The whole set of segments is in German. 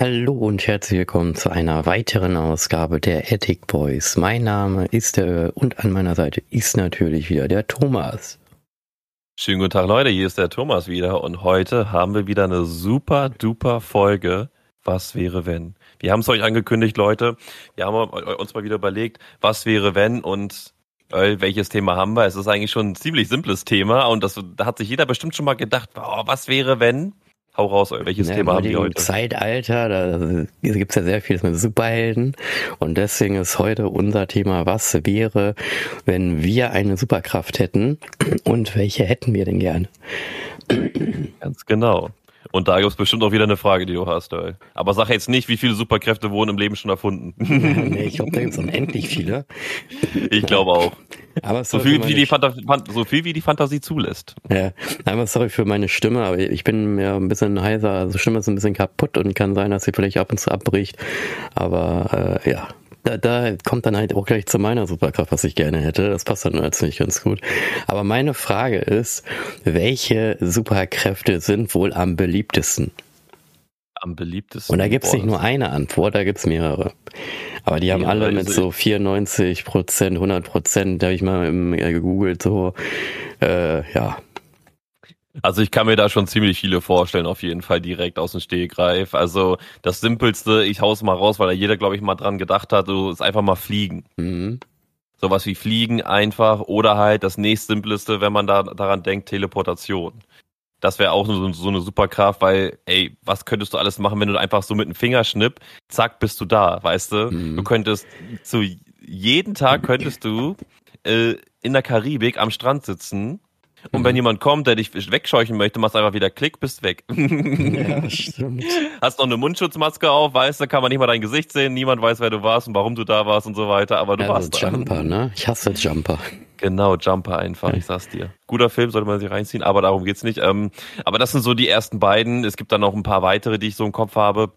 Hallo und herzlich willkommen zu einer weiteren Ausgabe der Attic Boys. Mein Name ist der und an meiner Seite ist natürlich wieder der Thomas. Schönen guten Tag Leute, hier ist der Thomas wieder und heute haben wir wieder eine super duper Folge. Was wäre wenn? Wir haben es euch angekündigt, Leute. Wir haben uns mal wieder überlegt, was wäre wenn und äh, welches Thema haben wir? Es ist eigentlich schon ein ziemlich simples Thema und das, da hat sich jeder bestimmt schon mal gedacht, oh, was wäre wenn? Hau raus, welches ja, Thema haben wir heute? Zeitalter, da gibt es ja sehr vieles mit Superhelden und deswegen ist heute unser Thema, was wäre, wenn wir eine Superkraft hätten und welche hätten wir denn gerne? Ganz genau. Und da gibt es bestimmt auch wieder eine Frage, die du hast. Ey. Aber sag jetzt nicht, wie viele Superkräfte wurden im Leben schon erfunden. nee, ich glaube, da gibt es unendlich viele. Ich glaube auch. Aber so viel, wie die so viel wie die Fantasie zulässt. Ja, einmal sorry für meine Stimme, aber ich bin ja ein bisschen heiser, also Stimme ist ein bisschen kaputt und kann sein, dass sie vielleicht ab und zu abbricht. Aber äh, ja, da, da kommt dann halt auch gleich zu meiner Superkraft, was ich gerne hätte. Das passt dann jetzt nicht ganz gut. Aber meine Frage ist, welche Superkräfte sind wohl am beliebtesten? Am beliebtesten. Und da gibt's nicht nur eine Antwort, da gibt's mehrere. Aber die haben alle mit so 94 Prozent, 100 Prozent, da habe ich mal im, äh, gegoogelt, so, äh, ja, also ich kann mir da schon ziemlich viele vorstellen, auf jeden Fall direkt aus dem Stehgreif. Also das Simpelste, ich hau's mal raus, weil da jeder, glaube ich, mal dran gedacht hat, so ist einfach mal fliegen. Mhm. Sowas wie Fliegen einfach oder halt das nächstsimpleste, wenn man da daran denkt, Teleportation. Das wäre auch so, so eine Superkraft, weil, ey, was könntest du alles machen, wenn du einfach so mit einem Fingerschnipp, zack, bist du da, weißt du? Mhm. Du könntest zu jeden Tag könntest du äh, in der Karibik am Strand sitzen und mhm. wenn jemand kommt, der dich wegscheuchen möchte, machst einfach wieder Klick, bist weg. Ja, stimmt. Hast noch eine Mundschutzmaske auf, weißt du, kann man nicht mal dein Gesicht sehen, niemand weiß, wer du warst und warum du da warst und so weiter, aber du ja, warst Jumper, da. ne? Ich hasse Jumper. Genau, Jumper einfach, ich sag's dir. Guter Film, sollte man sich reinziehen, aber darum geht's nicht. Ähm, aber das sind so die ersten beiden. Es gibt dann noch ein paar weitere, die ich so im Kopf habe.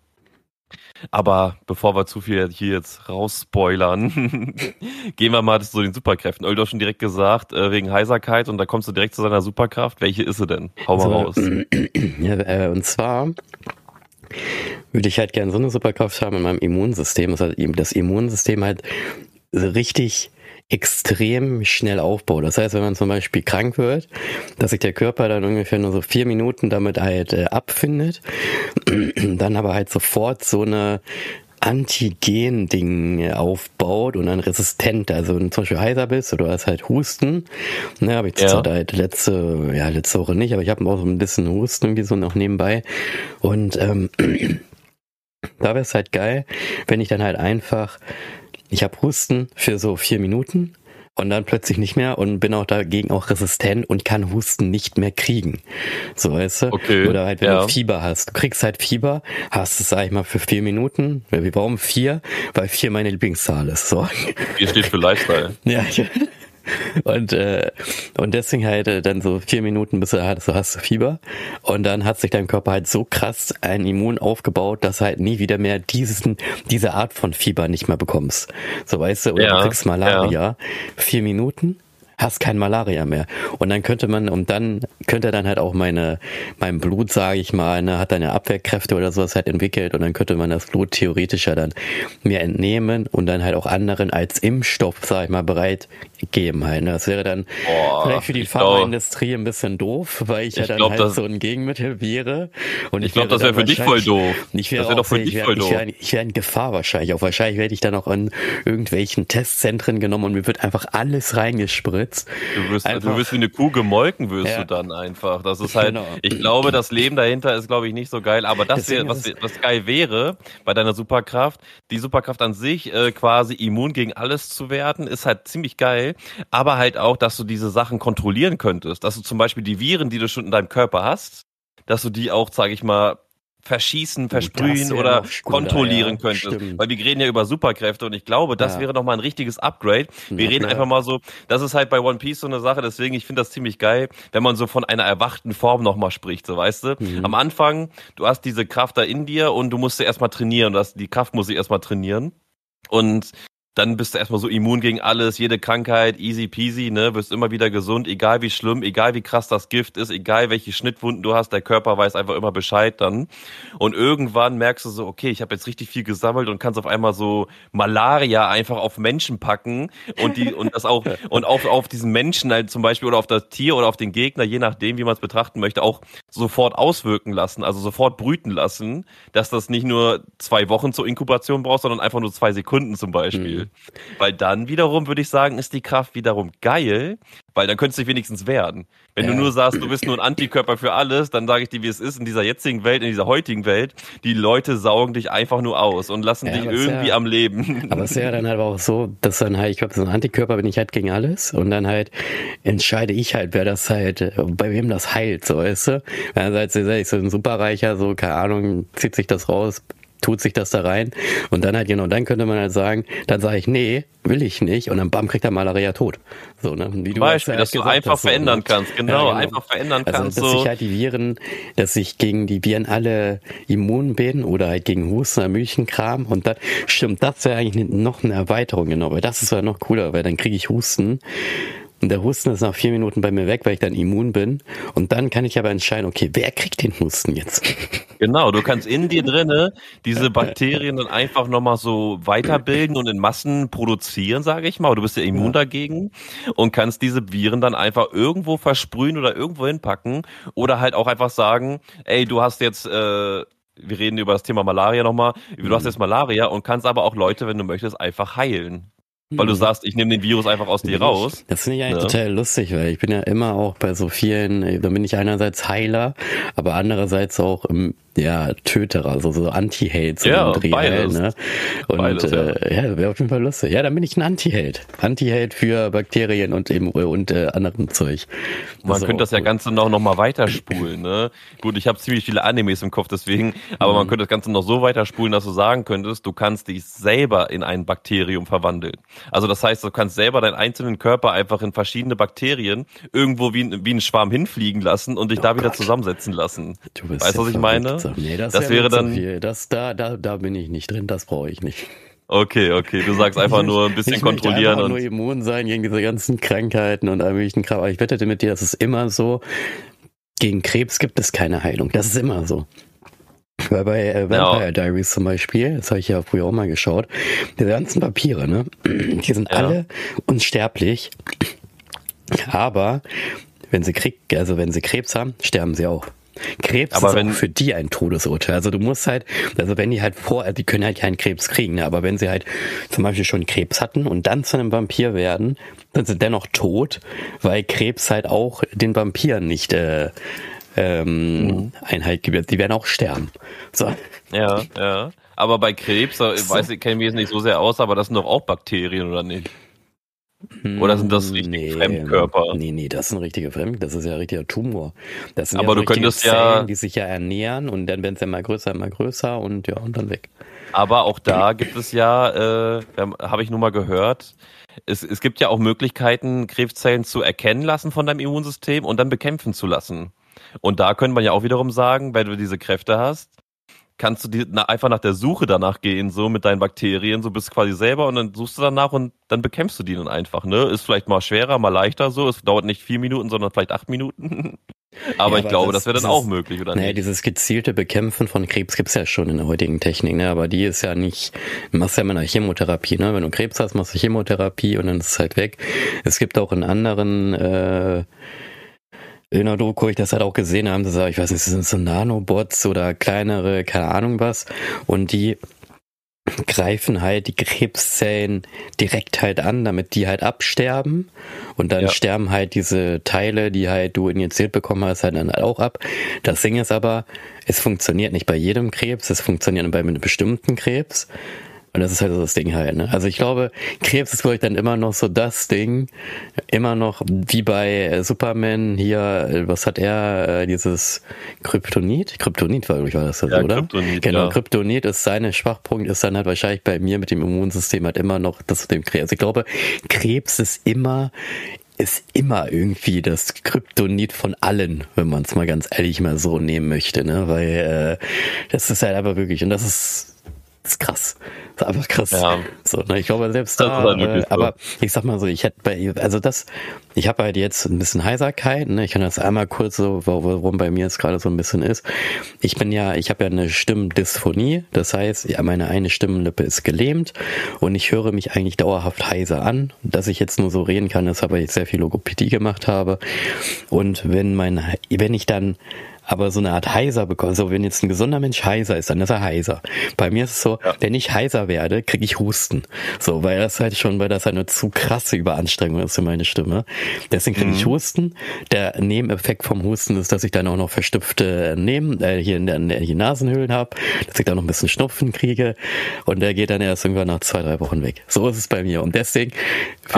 Aber bevor wir zu viel hier jetzt rausspoilern, gehen wir mal zu den Superkräften. Oldo schon direkt gesagt, äh, wegen Heiserkeit und da kommst du direkt zu seiner Superkraft. Welche ist sie denn? Hau mal raus. Ja, äh, und zwar würde ich halt gerne so eine Superkraft haben in meinem Immunsystem, dass halt das Immunsystem halt richtig extrem schnell aufbaut. Das heißt, wenn man zum Beispiel krank wird, dass sich der Körper dann ungefähr nur so vier Minuten damit halt äh, abfindet, dann aber halt sofort so eine Antigen-Ding aufbaut und dann resistent. Also wenn du zum Beispiel heiser bist oder du hast halt Husten, ne, habe ich ja. halt letzte, ja, letzte Woche nicht, aber ich habe auch so ein bisschen Husten irgendwie so noch nebenbei. Und ähm, da wäre es halt geil, wenn ich dann halt einfach ich habe Husten für so vier Minuten und dann plötzlich nicht mehr und bin auch dagegen auch resistent und kann Husten nicht mehr kriegen. So weißt du? Okay, Oder halt, wenn ja. du Fieber hast. Du kriegst halt Fieber, hast es, sag ich mal, für vier Minuten. Warum vier? Weil vier meine Lieblingszahl ist. So. Vier steht für Lifestyle. ja, ich, und, äh, und deswegen halt äh, dann so vier Minuten, bis du halt so hast du Fieber. Und dann hat sich dein Körper halt so krass ein Immun aufgebaut, dass halt nie wieder mehr diesen, diese Art von Fieber nicht mehr bekommst. So weißt du, oder ja, du kriegst Malaria. Ja. Vier Minuten, hast kein Malaria mehr. Und dann könnte man, und dann könnte dann halt auch meine, mein Blut, sage ich mal, ne, hat eine Abwehrkräfte oder sowas halt entwickelt und dann könnte man das Blut theoretischer dann mir entnehmen und dann halt auch anderen als Impfstoff, sage ich mal, bereit geben halt. Ne. Das wäre dann Boah, vielleicht für die Pharmaindustrie ein bisschen doof, weil ich, ich ja dann glaub, halt so ein Gegenmittel wäre. Und ich, ich glaube, das wäre für dich voll doof. Ich wäre wär doch für dich voll doof. Ich wäre wär in Gefahr wahrscheinlich. Auch wahrscheinlich werde ich dann auch in irgendwelchen Testzentren genommen und mir wird einfach alles reingespritzt Witz. Du wirst, du wirst wie eine Kuh gemolken, wirst ja. du dann einfach. Das ist halt, genau. ich glaube, das Leben dahinter ist, glaube ich, nicht so geil. Aber das wäre, was, was geil wäre bei deiner Superkraft, die Superkraft an sich, äh, quasi immun gegen alles zu werden, ist halt ziemlich geil. Aber halt auch, dass du diese Sachen kontrollieren könntest. Dass du zum Beispiel die Viren, die du schon in deinem Körper hast, dass du die auch, sage ich mal, verschießen, versprühen oder kontrollieren ja, könntest. Stimmt. Weil wir reden ja über Superkräfte und ich glaube, das ja. wäre nochmal ein richtiges Upgrade. Wir reden einfach mal so, das ist halt bei One Piece so eine Sache, deswegen, ich finde das ziemlich geil, wenn man so von einer erwachten Form nochmal spricht, so weißt du. Mhm. Am Anfang, du hast diese Kraft da in dir und du musst sie erstmal trainieren, das, die Kraft muss ich erstmal trainieren. Und dann bist du erstmal so immun gegen alles, jede Krankheit, easy peasy, ne, wirst immer wieder gesund, egal wie schlimm, egal wie krass das Gift ist, egal welche Schnittwunden du hast, der Körper weiß einfach immer Bescheid dann. Und irgendwann merkst du so, okay, ich habe jetzt richtig viel gesammelt und kannst auf einmal so Malaria einfach auf Menschen packen und die und das auch und auch auf diesen Menschen halt zum Beispiel oder auf das Tier oder auf den Gegner, je nachdem, wie man es betrachten möchte, auch sofort auswirken lassen, also sofort brüten lassen, dass das nicht nur zwei Wochen zur Inkubation braucht, sondern einfach nur zwei Sekunden zum Beispiel. Mhm. Weil dann wiederum würde ich sagen, ist die Kraft wiederum geil, weil dann könntest du dich wenigstens wehren. Wenn ja. du nur sagst, du bist nur ein Antikörper für alles, dann sage ich dir, wie es ist in dieser jetzigen Welt, in dieser heutigen Welt. Die Leute saugen dich einfach nur aus und lassen ja, dich irgendwie ja, am Leben. Aber es ist ja dann halt auch so, dass dann halt, ich glaube, so ein Antikörper bin ich halt gegen alles und dann halt entscheide ich halt, wer das halt, bei wem das heilt, so weißt du. Einerseits ist ich so ein Superreicher, so, keine Ahnung, zieht sich das raus, tut sich das da rein und dann halt genau, dann könnte man halt sagen, dann sage ich, nee, will ich nicht und dann bam, kriegt er Malaria tot. So, ne? Wie du Beispiel, dass du einfach hast, verändern so, ne? kannst, genau, ja, genau, einfach verändern also, kannst. Dass so. sich halt die Viren, dass ich gegen die Viren alle immun bin oder halt gegen Husten oder Milchenkram und dann stimmt, das wäre eigentlich noch eine Erweiterung, genau, weil das ist ja noch cooler, weil dann kriege ich Husten und der Husten ist nach vier Minuten bei mir weg, weil ich dann immun bin. Und dann kann ich aber entscheiden, okay, wer kriegt den Husten jetzt? Genau, du kannst in dir drinne diese Bakterien dann einfach nochmal so weiterbilden und in Massen produzieren, sage ich mal. Du bist ja immun dagegen und kannst diese Viren dann einfach irgendwo versprühen oder irgendwo hinpacken oder halt auch einfach sagen, ey, du hast jetzt äh, wir reden über das Thema Malaria nochmal. Du hast mhm. jetzt Malaria und kannst aber auch Leute, wenn du möchtest, einfach heilen. Weil du mhm. sagst, ich nehme den Virus einfach aus dir raus. Das finde ich eigentlich ja. total lustig, weil ich bin ja immer auch bei so vielen, da bin ich einerseits Heiler, aber andererseits auch im ja, Töter, also so Anti-Hate so ja, Dreh, beides. ne? Und beides, äh, ja, ja wäre auf jeden Fall lustig. Ja, dann bin ich ein Anti-Hate. Anti-Hate für Bakterien und eben und äh, anderem Zeug. Das man könnte das ja Ganze noch, noch mal weiterspulen, ne? Gut, ich habe ziemlich viele Animes im Kopf, deswegen, aber mhm. man könnte das Ganze noch so weiterspulen, dass du sagen könntest, du kannst dich selber in ein Bakterium verwandeln. Also das heißt, du kannst selber deinen einzelnen Körper einfach in verschiedene Bakterien irgendwo wie, wie ein Schwarm hinfliegen lassen und dich oh da Gott. wieder zusammensetzen lassen. Du bist weißt du, was ich meine? Sache. Nee, das, das wäre dann. So das, da, da, da bin ich nicht drin, das brauche ich nicht. Okay, okay. Du sagst einfach nur ein bisschen ich kontrollieren und. nur immun sein gegen diese ganzen Krankheiten und all möglichen Kram. Aber ich wettete mit dir, das ist immer so. Gegen Krebs gibt es keine Heilung. Das ist immer so. Weil bei äh, Vampire ja. Diaries zum Beispiel, das habe ich ja früher auch mal geschaut, diese ganzen Papiere, ne? Die sind ja. alle unsterblich. Aber wenn sie Krieg, also wenn sie Krebs haben, sterben sie auch. Krebs aber ist wenn, auch für die ein Todesurteil. Also du musst halt, also wenn die halt vor, die können halt keinen Krebs kriegen, ne? aber wenn sie halt zum Beispiel schon Krebs hatten und dann zu einem Vampir werden, dann sind dennoch tot, weil Krebs halt auch den Vampiren nicht äh, ähm, mhm. Einhalt gibt. Die werden auch sterben. So. Ja, ja. Aber bei Krebs, äh, ich weiß ich, kenne mich jetzt nicht so sehr aus, aber das sind doch auch Bakterien, oder nicht? Oder sind das richtige nee, Fremdkörper? Nee, nee, das sind richtige Fremdkörper. Das ist ja ein richtiger Tumor. Das sind Aber ja so du könntest Zellen, ja, die sich ja ernähren und dann werden sie immer größer, immer größer und ja, und dann weg. Aber auch da gibt es ja, äh, habe ich nur mal gehört, es, es gibt ja auch Möglichkeiten, Krebszellen zu erkennen lassen von deinem Immunsystem und dann bekämpfen zu lassen. Und da könnte man ja auch wiederum sagen, weil du diese Kräfte hast, kannst du die, na, einfach nach der Suche danach gehen, so mit deinen Bakterien, so bist quasi selber und dann suchst du danach und dann bekämpfst du die dann einfach, ne? Ist vielleicht mal schwerer, mal leichter so. Es dauert nicht vier Minuten, sondern vielleicht acht Minuten. aber ja, ich aber glaube, das, das wäre dann auch möglich, oder naja, nicht? dieses gezielte Bekämpfen von Krebs gibt's ja schon in der heutigen Technik, ne? Aber die ist ja nicht, du machst ja immer eine Chemotherapie, ne? Wenn du Krebs hast, machst du Chemotherapie und dann ist es halt weg. Es gibt auch in anderen äh, in der Doku ich das halt auch gesehen haben, dass ich weiß nicht, sind so Nanobots oder kleinere, keine Ahnung was, und die greifen halt die Krebszellen direkt halt an, damit die halt absterben und dann ja. sterben halt diese Teile, die halt du injiziert bekommen hast, halt dann halt auch ab. Das Ding ist aber, es funktioniert nicht bei jedem Krebs, es funktioniert bei einem bestimmten Krebs und das ist halt so das Ding halt. Ne? Also ich glaube, Krebs ist vielleicht dann immer noch so das Ding, immer noch wie bei Superman hier, äh, was hat er, äh, dieses Kryptonit? Kryptonit war, glaube ich, war das, ja, oder? Kryptonit, genau, ja. Kryptonit ist seine Schwachpunkt, ist dann halt wahrscheinlich bei mir mit dem Immunsystem halt immer noch das mit dem Krebs. Also ich glaube, Krebs ist immer ist immer irgendwie das Kryptonit von allen, wenn man es mal ganz ehrlich mal so nehmen möchte, ne? Weil äh, das ist halt einfach wirklich, und das ist, das ist krass. Das ist einfach krass. Ja. So, ne, ich glaube, selbst da, äh, so. aber ich sag mal so, ich hätte bei, also das, ich habe halt jetzt ein bisschen Heiserkeit, ne? ich kann das einmal kurz so, warum bei mir jetzt gerade so ein bisschen ist. Ich bin ja, ich habe ja eine Stimmdysphonie, das heißt, ja, meine eine Stimmenlippe ist gelähmt und ich höre mich eigentlich dauerhaft heiser an. Dass ich jetzt nur so reden kann, ist, weil ich sehr viel Logopädie gemacht habe. Und wenn mein, wenn ich dann aber so eine Art heiser bekommen. So, wenn jetzt ein gesunder Mensch heiser ist, dann ist er heiser. Bei mir ist es so, ja. wenn ich heiser werde, kriege ich Husten. So, weil das halt schon, weil das eine zu krasse Überanstrengung ist für meine Stimme. Deswegen kriege mhm. ich Husten. Der Nebeneffekt vom Husten ist, dass ich dann auch noch verstopfte Nehmen, äh, hier in der, der Nasenhöhlen habe, dass ich da noch ein bisschen Schnupfen kriege und der geht dann erst irgendwann nach zwei, drei Wochen weg. So ist es bei mir. Und deswegen,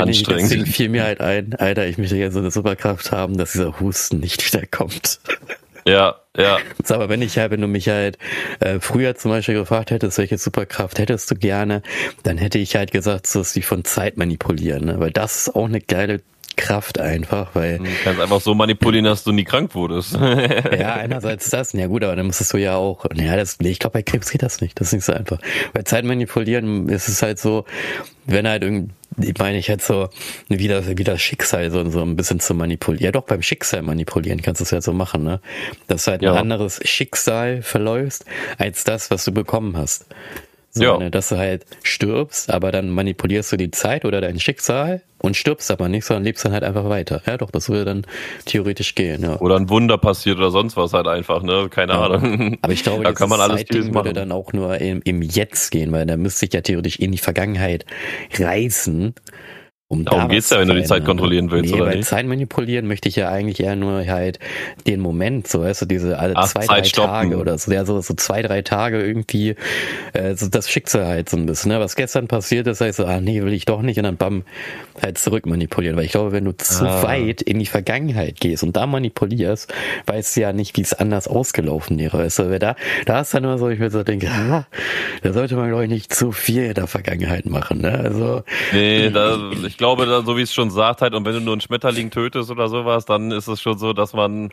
ich, deswegen fiel mir halt ein, Alter, ich möchte ja so eine Superkraft haben, dass dieser Husten nicht wieder kommt. Ja, ja. So, aber wenn ich halt, wenn du mich halt äh, früher zum Beispiel gefragt hättest, welche Superkraft hättest du gerne, dann hätte ich halt gesagt, so ist die von Zeit manipulieren, ne? weil das ist auch eine geile Kraft einfach, weil. Du kannst einfach so manipulieren, dass du nie krank wurdest. ja, einerseits das, ja gut, aber dann musstest du ja auch, ja, das, nee, ich glaube, bei Krebs geht das nicht, das ist nicht so einfach. Bei Zeit manipulieren ist es halt so, wenn halt irgendwie, ich meine, ich hätte so wie das, wie das Schicksal so, so ein bisschen zu manipulieren. Ja, doch, beim Schicksal manipulieren kannst du es ja so machen, ne? Dass du halt ja. ein anderes Schicksal verläufst, als das, was du bekommen hast. So, ja. Ne, dass du halt stirbst, aber dann manipulierst du die Zeit oder dein Schicksal und stirbst aber nicht, sondern lebst dann halt einfach weiter. Ja, doch, das würde dann theoretisch gehen, ja. Oder ein Wunder passiert oder sonst was halt einfach, ne? Keine ja. Ahnung. Aber ich glaube, da kann man alles Zeitding würde dann auch nur im, im Jetzt gehen, weil da müsste ich ja theoretisch in die Vergangenheit reisen um Darum geht's ja, wenn du die Zeit kontrollieren willst, nee, oder bei nicht? Zeit manipulieren möchte ich ja eigentlich eher nur halt den Moment, so weißt du, diese alle Ach, zwei, Zeit drei stoppen. Tage oder so, ja, so, so zwei, drei Tage irgendwie, äh, so das Schicksal halt so ein bisschen, ne? Was gestern passiert ist, heißt so, ah nee, will ich doch nicht und dann bam, halt zurück manipulieren. Weil ich glaube, wenn du zu ah. weit in die Vergangenheit gehst und da manipulierst, weißt du ja nicht, wie es anders ausgelaufen wäre. Weißt du, da, da ist dann nur so, ich würde so denken, ah, da sollte man, glaube ich, nicht zu viel in der Vergangenheit machen, ne? Also. Nee, da, ich ich glaube, so wie es schon sagt halt, und wenn du nur einen Schmetterling tötest oder sowas, dann ist es schon so, dass man,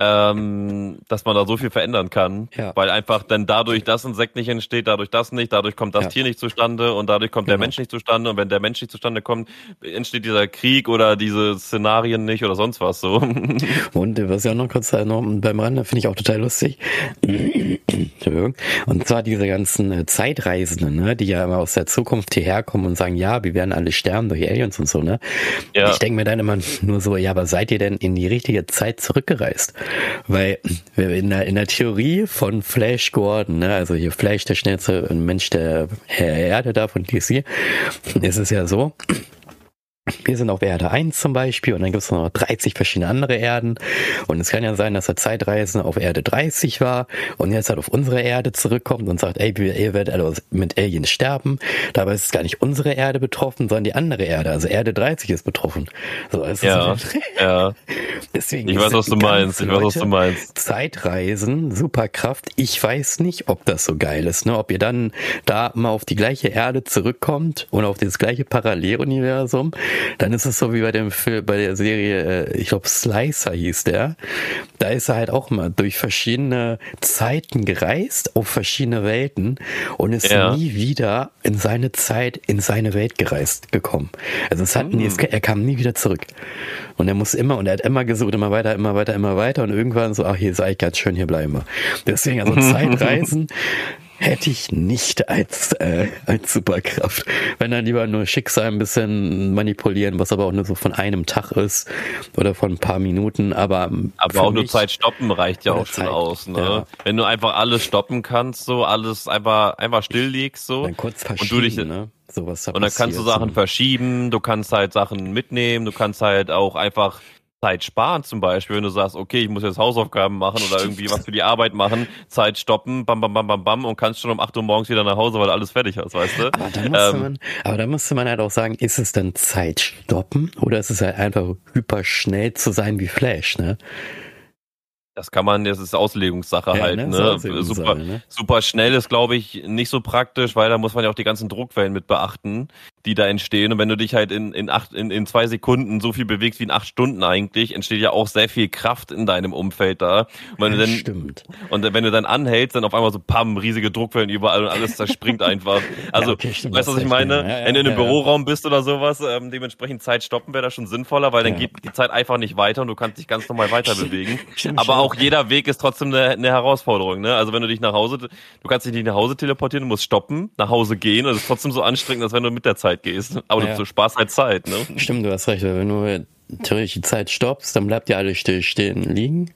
ähm, dass man da so viel verändern kann, ja. weil einfach dann dadurch das Insekt nicht entsteht, dadurch das nicht, dadurch kommt das ja. Tier nicht zustande und dadurch kommt genau. der Mensch nicht zustande und wenn der Mensch nicht zustande kommt, entsteht dieser Krieg oder diese Szenarien nicht oder sonst was so. Und was ja noch kurz noch beim Rande finde ich auch total lustig. Und zwar diese ganzen äh, Zeitreisenden, ne, die ja immer aus der Zukunft hierher kommen und sagen, ja, wir werden alle sterben durch Aliens und so, ne? Ja. Ich denke mir dann immer nur so, ja, aber seid ihr denn in die richtige Zeit zurückgereist? Weil in der, in der Theorie von Flash Gordon, ne, also hier Flash, der schnellste Mensch der Erde da von DC, ist es ja so, wir sind auf Erde 1 zum Beispiel und dann gibt es noch 30 verschiedene andere Erden. Und es kann ja sein, dass der Zeitreisende auf Erde 30 war und jetzt halt auf unsere Erde zurückkommt und sagt, ey, ihr werdet alle mit Aliens sterben. Dabei ist es gar nicht unsere Erde betroffen, sondern die andere Erde. Also Erde 30 ist betroffen. So, ist ja, ja. Deswegen ich weiß, was du meinst. Ich weiß, was du meinst. Zeitreisen, Superkraft. Ich weiß nicht, ob das so geil ist, ne? Ob ihr dann da mal auf die gleiche Erde zurückkommt und auf das gleiche Paralleluniversum dann ist es so wie bei dem Film, bei der Serie, äh, ich glaube Slicer hieß der. Da ist er halt auch mal durch verschiedene Zeiten gereist, auf verschiedene Welten und ist ja. nie wieder in seine Zeit, in seine Welt gereist gekommen. Also es hat, mhm. er kam nie wieder zurück. Und er muss immer, und er hat immer gesucht, immer weiter, immer weiter, immer weiter und irgendwann so, ach, hier ist eigentlich ganz schön, hier bleiben wir. Deswegen, also Zeitreisen hätte ich nicht als, äh, als Superkraft. Wenn dann lieber nur Schicksal ein bisschen manipulieren, was aber auch nur so von einem Tag ist oder von ein paar Minuten, aber. Aber auch nur Zeit stoppen reicht ja auch schon Zeit, aus, ne? Ja. Wenn du einfach alles stoppen kannst, so alles einfach, einfach still liegst, so. Dann kurz verschieben, und du dich, ne? Sowas und dann kannst du Sachen verschieben, du kannst halt Sachen mitnehmen, du kannst halt auch einfach Zeit sparen zum Beispiel, wenn du sagst, okay, ich muss jetzt Hausaufgaben machen oder irgendwie was für die Arbeit machen, Zeit stoppen, bam, bam, bam, bam, bam und kannst schon um 8 Uhr morgens wieder nach Hause, weil alles fertig hast, weißt du? Aber da musste, ähm, man, aber da musste man halt auch sagen, ist es dann Zeit stoppen oder ist es halt einfach hyper schnell zu sein wie Flash, ne? Das kann man, das ist Auslegungssache ja, halt, ne? ne? Super, ne? super schnell ist, glaube ich, nicht so praktisch, weil da muss man ja auch die ganzen Druckwellen mit beachten, die da entstehen. Und wenn du dich halt in, in acht, in, in zwei Sekunden so viel bewegst wie in acht Stunden eigentlich, entsteht ja auch sehr viel Kraft in deinem Umfeld da. Und wenn ja, du dann, stimmt. Und wenn du dann anhältst, dann auf einmal so pam, riesige Druckwellen überall und alles zerspringt einfach. Also, ja, okay, stimmt, weißt du, was ich meine? wenn du in einem Büroraum bist oder sowas, ähm, dementsprechend Zeit stoppen wäre da schon sinnvoller, weil dann geht die Zeit einfach nicht weiter und du kannst dich ganz normal weiter bewegen. Aber auch jeder Weg ist trotzdem eine, eine Herausforderung. Ne? Also wenn du dich nach Hause, du kannst dich nicht nach Hause teleportieren, du musst stoppen, nach Hause gehen und es ist trotzdem so anstrengend, als wenn du mit der Zeit gehst. Aber ja. du Spaß halt Zeit. Ne? Stimmt, du hast recht. Wenn du theoretisch die Zeit stoppst, dann bleibt ja alles still stehen liegen.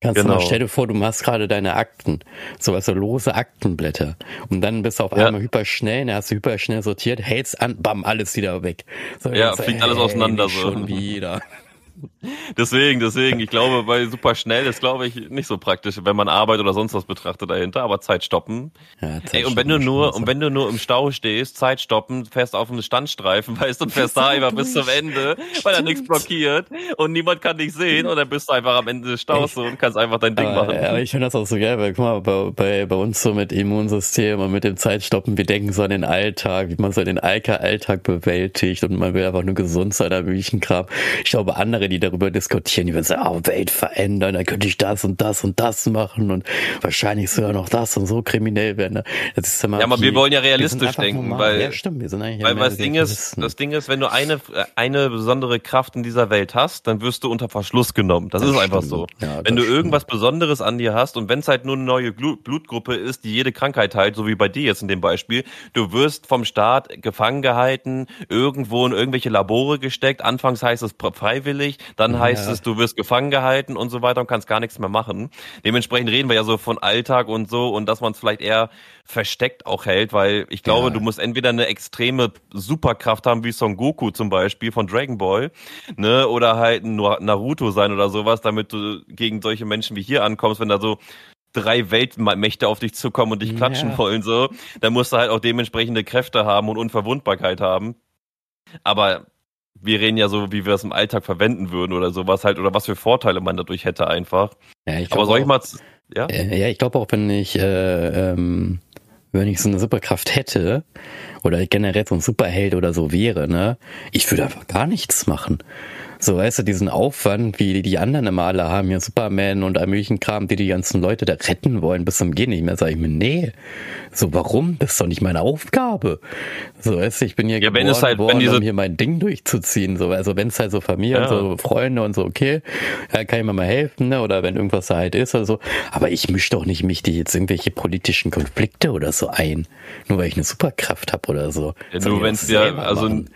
Kannst genau. du mal, stell dir vor, du machst gerade deine Akten, so was so lose Aktenblätter. Und dann bist du auf einmal ja. hyperschnell, dann hast du hyperschnell sortiert, hältst an, bam, alles wieder weg. So, ja, fliegt alles auseinander so. Schon wieder. Deswegen, deswegen, ich glaube, bei super schnell ist, glaube ich, nicht so praktisch, wenn man Arbeit oder sonst was betrachtet dahinter, aber Zeit stoppen. Ja, Zeit Ey, und wenn du nur, und wenn du nur im Stau stehst, Zeit stoppen, fährst auf einem Standstreifen, weißt du, und fährst da einfach bis zum Ende, weil da nichts blockiert und niemand kann dich sehen und dann bist du einfach am Ende des Staus so und kannst einfach dein Ding aber, machen. Ja, aber ich finde das auch so geil, weil guck mal, bei, bei, bei uns so mit Immunsystem und mit dem Zeitstoppen, wir denken so an den Alltag, wie man so den Alltag bewältigt und man will einfach nur gesund sein, da Kram. Ich glaube, andere, die darüber diskutieren, die würden sagen, oh, Welt verändern, dann könnte ich das und das und das machen und wahrscheinlich sogar noch das und so kriminell werden. Ne? Das ist immer ja, aber wir wollen ja realistisch denken, normal. weil, ja, stimmt, wir sind eigentlich weil, weil das Ding ist, das Ding ist, wenn du eine, eine besondere Kraft in dieser Welt hast, dann wirst du unter Verschluss genommen. Das, das ist stimmt. einfach so. Ja, wenn du stimmt. irgendwas Besonderes an dir hast und wenn es halt nur eine neue Blutgruppe ist, die jede Krankheit heilt, so wie bei dir jetzt in dem Beispiel, du wirst vom Staat gefangen gehalten, irgendwo in irgendwelche Labore gesteckt. Anfangs heißt es freiwillig, dann heißt es, du wirst gefangen gehalten und so weiter und kannst gar nichts mehr machen. Dementsprechend reden wir ja so von Alltag und so und dass man es vielleicht eher versteckt auch hält, weil ich glaube, ja. du musst entweder eine extreme Superkraft haben, wie Son Goku zum Beispiel von Dragon Ball, ne, oder halt ein Naruto sein oder sowas, damit du gegen solche Menschen wie hier ankommst, wenn da so drei Weltmächte auf dich zukommen und dich klatschen ja. wollen, so, dann musst du halt auch dementsprechende Kräfte haben und Unverwundbarkeit haben. Aber wir reden ja so, wie wir es im Alltag verwenden würden oder sowas halt, oder was für Vorteile man dadurch hätte einfach. Ja, ich Aber soll ich mal, ja? Äh, ja, ich glaube auch, wenn ich, äh, ähm, wenn ich so eine Superkraft hätte, oder generell so ein Superheld oder so wäre, ne, ich würde einfach gar nichts machen. So, weißt du, diesen Aufwand, wie die anderen immer alle haben, hier Superman und all möglichen Kram, die die ganzen Leute da retten wollen, bis zum Gehen nicht mehr, sage ich mir, nee. So, warum? Das ist doch nicht meine Aufgabe. So, weißt du, ich bin hier ja, geboren halt, worden, diese... um hier mein Ding durchzuziehen. So, also wenn es halt so Familie ja. und so Freunde und so, okay, ja, kann ich mir mal helfen, ne? Oder wenn irgendwas da halt ist oder so. Aber ich mische doch nicht mich die jetzt irgendwelche politischen Konflikte oder so ein. Nur weil ich eine Superkraft habe oder so. Ja, nur wenn es ja, also machen.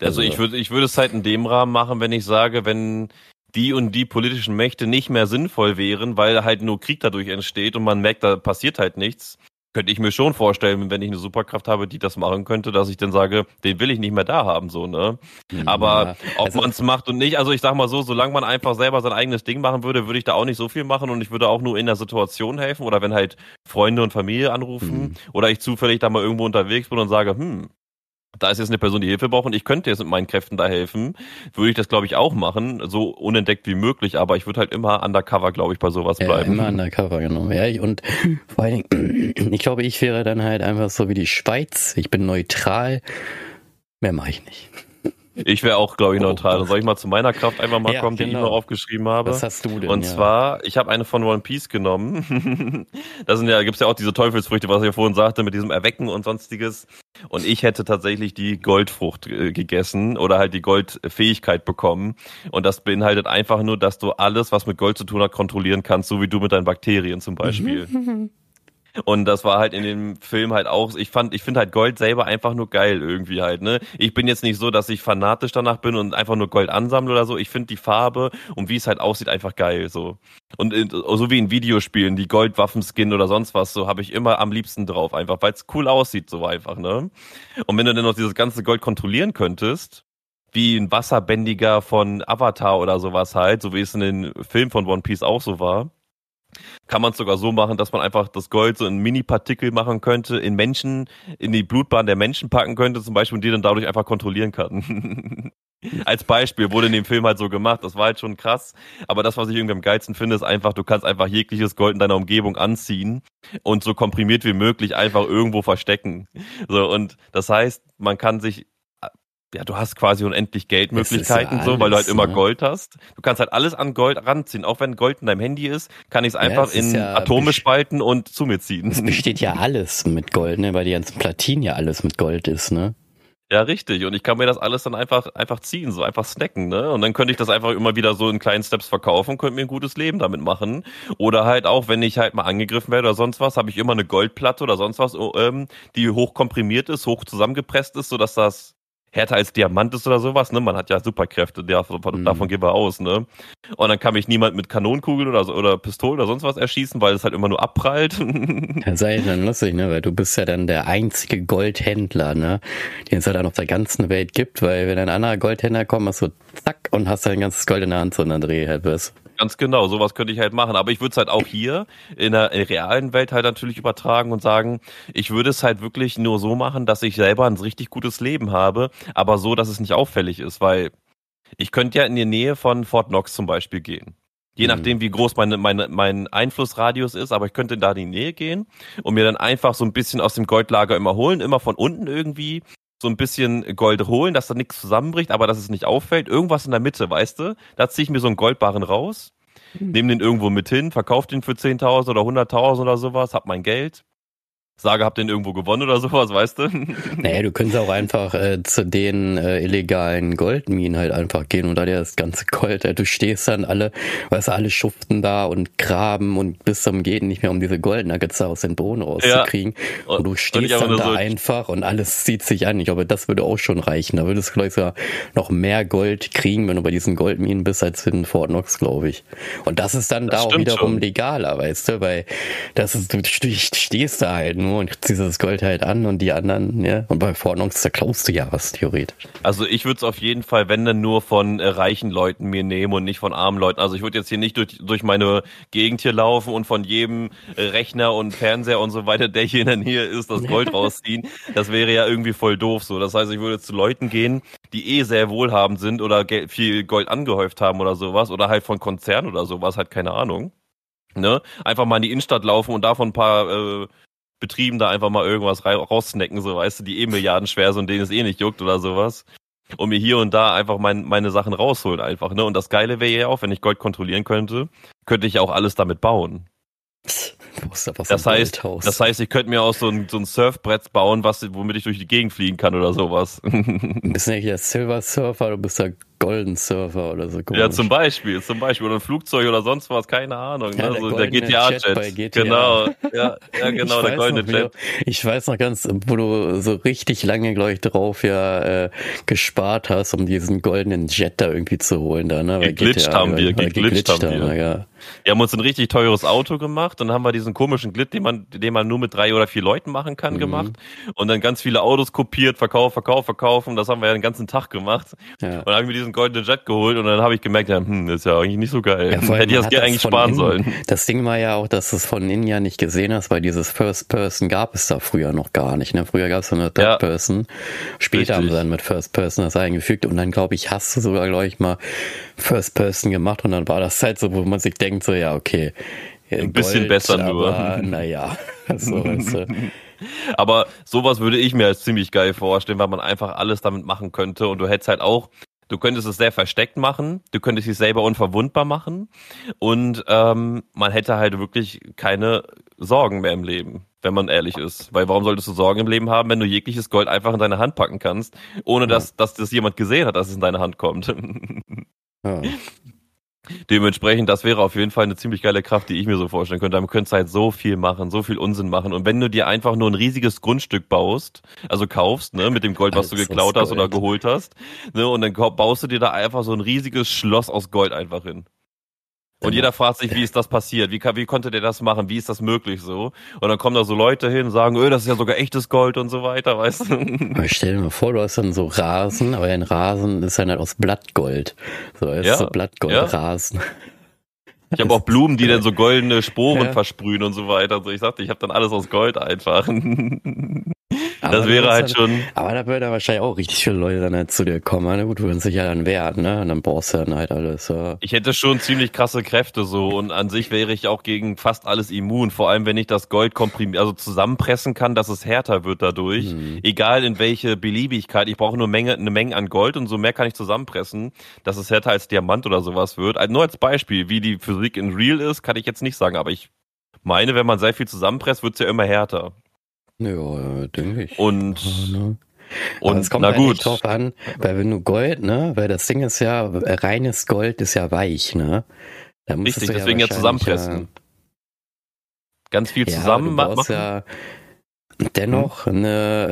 Also, ich würde ich würde es halt in dem Rahmen machen, wenn ich sage, wenn die und die politischen Mächte nicht mehr sinnvoll wären, weil halt nur Krieg dadurch entsteht und man merkt, da passiert halt nichts, könnte ich mir schon vorstellen, wenn ich eine Superkraft habe, die das machen könnte, dass ich dann sage, den will ich nicht mehr da haben, so, ne? Ja, Aber ob also, man es macht und nicht, also ich sag mal so, solange man einfach selber sein eigenes Ding machen würde, würde ich da auch nicht so viel machen und ich würde auch nur in der Situation helfen oder wenn halt Freunde und Familie anrufen mhm. oder ich zufällig da mal irgendwo unterwegs bin und sage, hm, da ist jetzt eine Person, die Hilfe braucht und ich könnte jetzt mit meinen Kräften da helfen, würde ich das, glaube ich, auch machen, so unentdeckt wie möglich, aber ich würde halt immer undercover, glaube ich, bei sowas bleiben. Ja, immer undercover, genau. Ja, und vor allen Dingen, ich glaube, ich wäre dann halt einfach so wie die Schweiz, ich bin neutral, mehr mache ich nicht. Ich wäre auch, glaube ich, neutral. Dann soll ich mal zu meiner Kraft einfach mal ja, kommen, genau. die ich genau. noch aufgeschrieben habe. Was hast du denn? Und ja. zwar, ich habe eine von One Piece genommen. da sind ja, gibt's ja auch diese Teufelsfrüchte, was ich ja vorhin sagte, mit diesem Erwecken und sonstiges. Und ich hätte tatsächlich die Goldfrucht äh, gegessen oder halt die Goldfähigkeit bekommen. Und das beinhaltet einfach nur, dass du alles, was mit Gold zu tun hat, kontrollieren kannst, so wie du mit deinen Bakterien zum Beispiel. Und das war halt in dem Film halt auch, ich fand, ich finde halt Gold selber einfach nur geil irgendwie halt, ne? Ich bin jetzt nicht so, dass ich fanatisch danach bin und einfach nur Gold ansammle oder so. Ich finde die Farbe und wie es halt aussieht einfach geil, so. Und in, so wie in Videospielen, die Goldwaffenskin oder sonst was, so habe ich immer am liebsten drauf, einfach, weil es cool aussieht, so einfach, ne? Und wenn du dann noch dieses ganze Gold kontrollieren könntest, wie ein Wasserbändiger von Avatar oder sowas halt, so wie es in den Film von One Piece auch so war, kann man es sogar so machen, dass man einfach das Gold so in Mini-Partikel machen könnte, in Menschen, in die Blutbahn der Menschen packen könnte, zum Beispiel, und die dann dadurch einfach kontrollieren kann. Als Beispiel wurde in dem Film halt so gemacht, das war halt schon krass. Aber das, was ich irgendwie am geilsten finde, ist einfach, du kannst einfach jegliches Gold in deiner Umgebung anziehen und so komprimiert wie möglich einfach irgendwo verstecken. So, und das heißt, man kann sich ja, du hast quasi unendlich Geldmöglichkeiten, ja so, weil du halt immer ne? Gold hast. Du kannst halt alles an Gold ranziehen. Auch wenn Gold in deinem Handy ist, kann ich es einfach ja, in ja Atome spalten und zu mir ziehen. Es besteht ja alles mit Gold, ne, weil die ganzen Platinen ja alles mit Gold ist, ne? Ja, richtig. Und ich kann mir das alles dann einfach, einfach ziehen, so einfach snacken, ne? Und dann könnte ich das einfach immer wieder so in kleinen Steps verkaufen, könnte mir ein gutes Leben damit machen. Oder halt auch, wenn ich halt mal angegriffen werde oder sonst was, habe ich immer eine Goldplatte oder sonst was, oh, ähm, die hoch komprimiert ist, hoch zusammengepresst ist, sodass das härter als Diamant ist oder sowas, ne? Man hat ja Superkräfte, davon, mhm. davon gehen wir aus, ne? Und dann kann mich niemand mit Kanonenkugeln oder, oder Pistolen oder sonst was erschießen, weil es halt immer nur abprallt. Das sei dann lustig, ne? Weil du bist ja dann der einzige Goldhändler, ne? Den es ja dann auf der ganzen Welt gibt, weil wenn ein anderer Goldhändler kommt, machst du zack und hast dein ganzes Gold in der Hand so und dann dreh halt was. Ganz genau, sowas könnte ich halt machen. Aber ich würde es halt auch hier in der realen Welt halt natürlich übertragen und sagen, ich würde es halt wirklich nur so machen, dass ich selber ein richtig gutes Leben habe, aber so, dass es nicht auffällig ist, weil ich könnte ja in die Nähe von Fort Knox zum Beispiel gehen. Je mhm. nachdem, wie groß meine, meine, mein Einflussradius ist, aber ich könnte da in die Nähe gehen und mir dann einfach so ein bisschen aus dem Goldlager immer holen, immer von unten irgendwie so ein bisschen Gold holen, dass da nichts zusammenbricht, aber dass es nicht auffällt. Irgendwas in der Mitte, weißt du? Da ziehe ich mir so einen Goldbarren raus, hm. nehme den irgendwo mit hin, verkaufe den für 10.000 oder 100.000 oder sowas, hab mein Geld sage, hab den irgendwo gewonnen oder sowas, weißt du? Naja, du könntest auch einfach äh, zu den äh, illegalen Goldminen halt einfach gehen und da dir das ganze Gold, äh, du stehst dann alle, weißt du, alle schuften da und graben und bis zum Gehen nicht mehr, um diese Goldnuggets aus den Boden rauszukriegen. Ja. Und, und, du stehst dann da so einfach und alles zieht sich an. Ich glaube, das würde auch schon reichen. Da würdest du vielleicht sogar noch mehr Gold kriegen, wenn du bei diesen Goldminen bist, als in Fort Knox, glaube ich. Und das ist dann das da auch wiederum schon. legaler, weißt du, weil das ist, du stehst da halt nur und ziehst das Gold halt an und die anderen, ja. Und bei Verordnungs, da klaust du ja was, theoretisch. Also ich würde es auf jeden Fall, wenn dann nur von äh, reichen Leuten mir nehmen und nicht von armen Leuten. Also ich würde jetzt hier nicht durch, durch meine Gegend hier laufen und von jedem äh, Rechner und Fernseher und so weiter, der hier in der Nähe ist, das Gold rausziehen. Das wäre ja irgendwie voll doof so. Das heißt, ich würde zu Leuten gehen, die eh sehr wohlhabend sind oder viel Gold angehäuft haben oder sowas oder halt von Konzernen oder sowas, halt keine Ahnung. Ne? Einfach mal in die Innenstadt laufen und davon ein paar äh, Betrieben da einfach mal irgendwas raussnacken, so weißt du, die eh Milliarden schwer sind und denen es eh nicht juckt oder sowas. Und mir hier und da einfach mein, meine Sachen rausholen einfach, ne? Und das Geile wäre ja auch, wenn ich Gold kontrollieren könnte, könnte ich auch alles damit bauen. Das heißt, das heißt, ich könnte mir auch so ein, so ein Surfbrett bauen, was, womit ich durch die Gegend fliegen kann oder sowas. Du bist nicht der Silver Surfer, du bist der Golden Surfer oder so. Komisch. Ja, zum Beispiel, zum Beispiel. Oder ein Flugzeug oder sonst was, keine Ahnung. Ja, ne? so der GTA-Jet. GTA. Genau, ja, ja genau, der goldene Jet. ich weiß noch ganz, wo du so richtig lange, glaube ich, drauf ja äh, gespart hast, um diesen goldenen Jet da irgendwie zu holen. Da, ne? Geglitscht haben wir, geglitscht haben wir. Ja. Wir haben uns ein richtig teures Auto gemacht und haben wir diesen komischen Glit, den man, den man nur mit drei oder vier Leuten machen kann, mhm. gemacht. Und dann ganz viele Autos kopiert, verkauft, verkauft, verkaufen. Das haben wir ja den ganzen Tag gemacht. Ja. Und dann habe ich mir diesen goldenen Jet geholt und dann habe ich gemerkt, ja, hm, das ist ja eigentlich nicht so geil. Ja, Hätte ich das Geld eigentlich sparen innen, sollen. Das Ding war ja auch, dass du es von innen ja nicht gesehen hast, weil dieses First Person gab es da früher noch gar nicht. Ne? Früher gab es so eine Third ja. Person. Später Richtig. haben sie dann mit First Person das eingefügt und dann glaube ich, hast du sogar, glaube ich, mal First Person gemacht und dann war das halt so, wo man sich denkt, so ja, okay. Ein Gold, bisschen besser nur. Naja, so, weißt du. Aber sowas würde ich mir als ziemlich geil vorstellen, weil man einfach alles damit machen könnte und du hättest halt auch Du könntest es sehr versteckt machen, du könntest dich selber unverwundbar machen und ähm, man hätte halt wirklich keine Sorgen mehr im Leben, wenn man ehrlich ist. Weil warum solltest du Sorgen im Leben haben, wenn du jegliches Gold einfach in deine Hand packen kannst, ohne dass, dass das jemand gesehen hat, dass es in deine Hand kommt? Ja. Dementsprechend, das wäre auf jeden Fall eine ziemlich geile Kraft, die ich mir so vorstellen könnte. Damit könntest du halt so viel machen, so viel Unsinn machen. Und wenn du dir einfach nur ein riesiges Grundstück baust, also kaufst, ne, mit dem Gold, was du geklaut hast oder geholt hast, ne, und dann baust du dir da einfach so ein riesiges Schloss aus Gold einfach hin. Und jeder fragt sich, wie ist das passiert? Wie, wie konnte der das machen? Wie ist das möglich so? Und dann kommen da so Leute hin und sagen, öh, das ist ja sogar echtes Gold und so weiter, weißt du? Aber stell dir mal vor, du hast dann so Rasen, aber ein Rasen ist dann halt aus Blattgold. So, ist ja, so Blattgoldrasen. Ja. Ich habe auch Blumen, die dann so goldene Sporen ja. versprühen und so weiter. Also ich sagte, ich habe dann alles aus Gold einfach. Aber das wäre halt schon. Aber da würden wahrscheinlich auch richtig viele Leute dann halt zu dir kommen. Na gut, würden sich ja dann wehren, ne? Und dann brauchst du dann halt alles. Ja. Ich hätte schon ziemlich krasse Kräfte so und an sich wäre ich auch gegen fast alles immun. Vor allem, wenn ich das Gold komprimieren, also zusammenpressen kann, dass es härter wird dadurch. Hm. Egal in welche Beliebigkeit. Ich brauche nur Menge, eine Menge an Gold und so mehr kann ich zusammenpressen, dass es härter als Diamant oder sowas wird. Also nur als Beispiel, wie die Physik in Real ist, kann ich jetzt nicht sagen, aber ich meine, wenn man sehr viel zusammenpresst, wird es ja immer härter. Ja, denke ich. Und, ja, ne? und es kommt na halt gut. drauf an, weil wenn du Gold, ne, weil das Ding ist ja, reines Gold ist ja weich, ne? Da Richtig, deswegen ja, zusammenpressen. Ganz viel zusammen machen. Ja, dennoch hm. eine,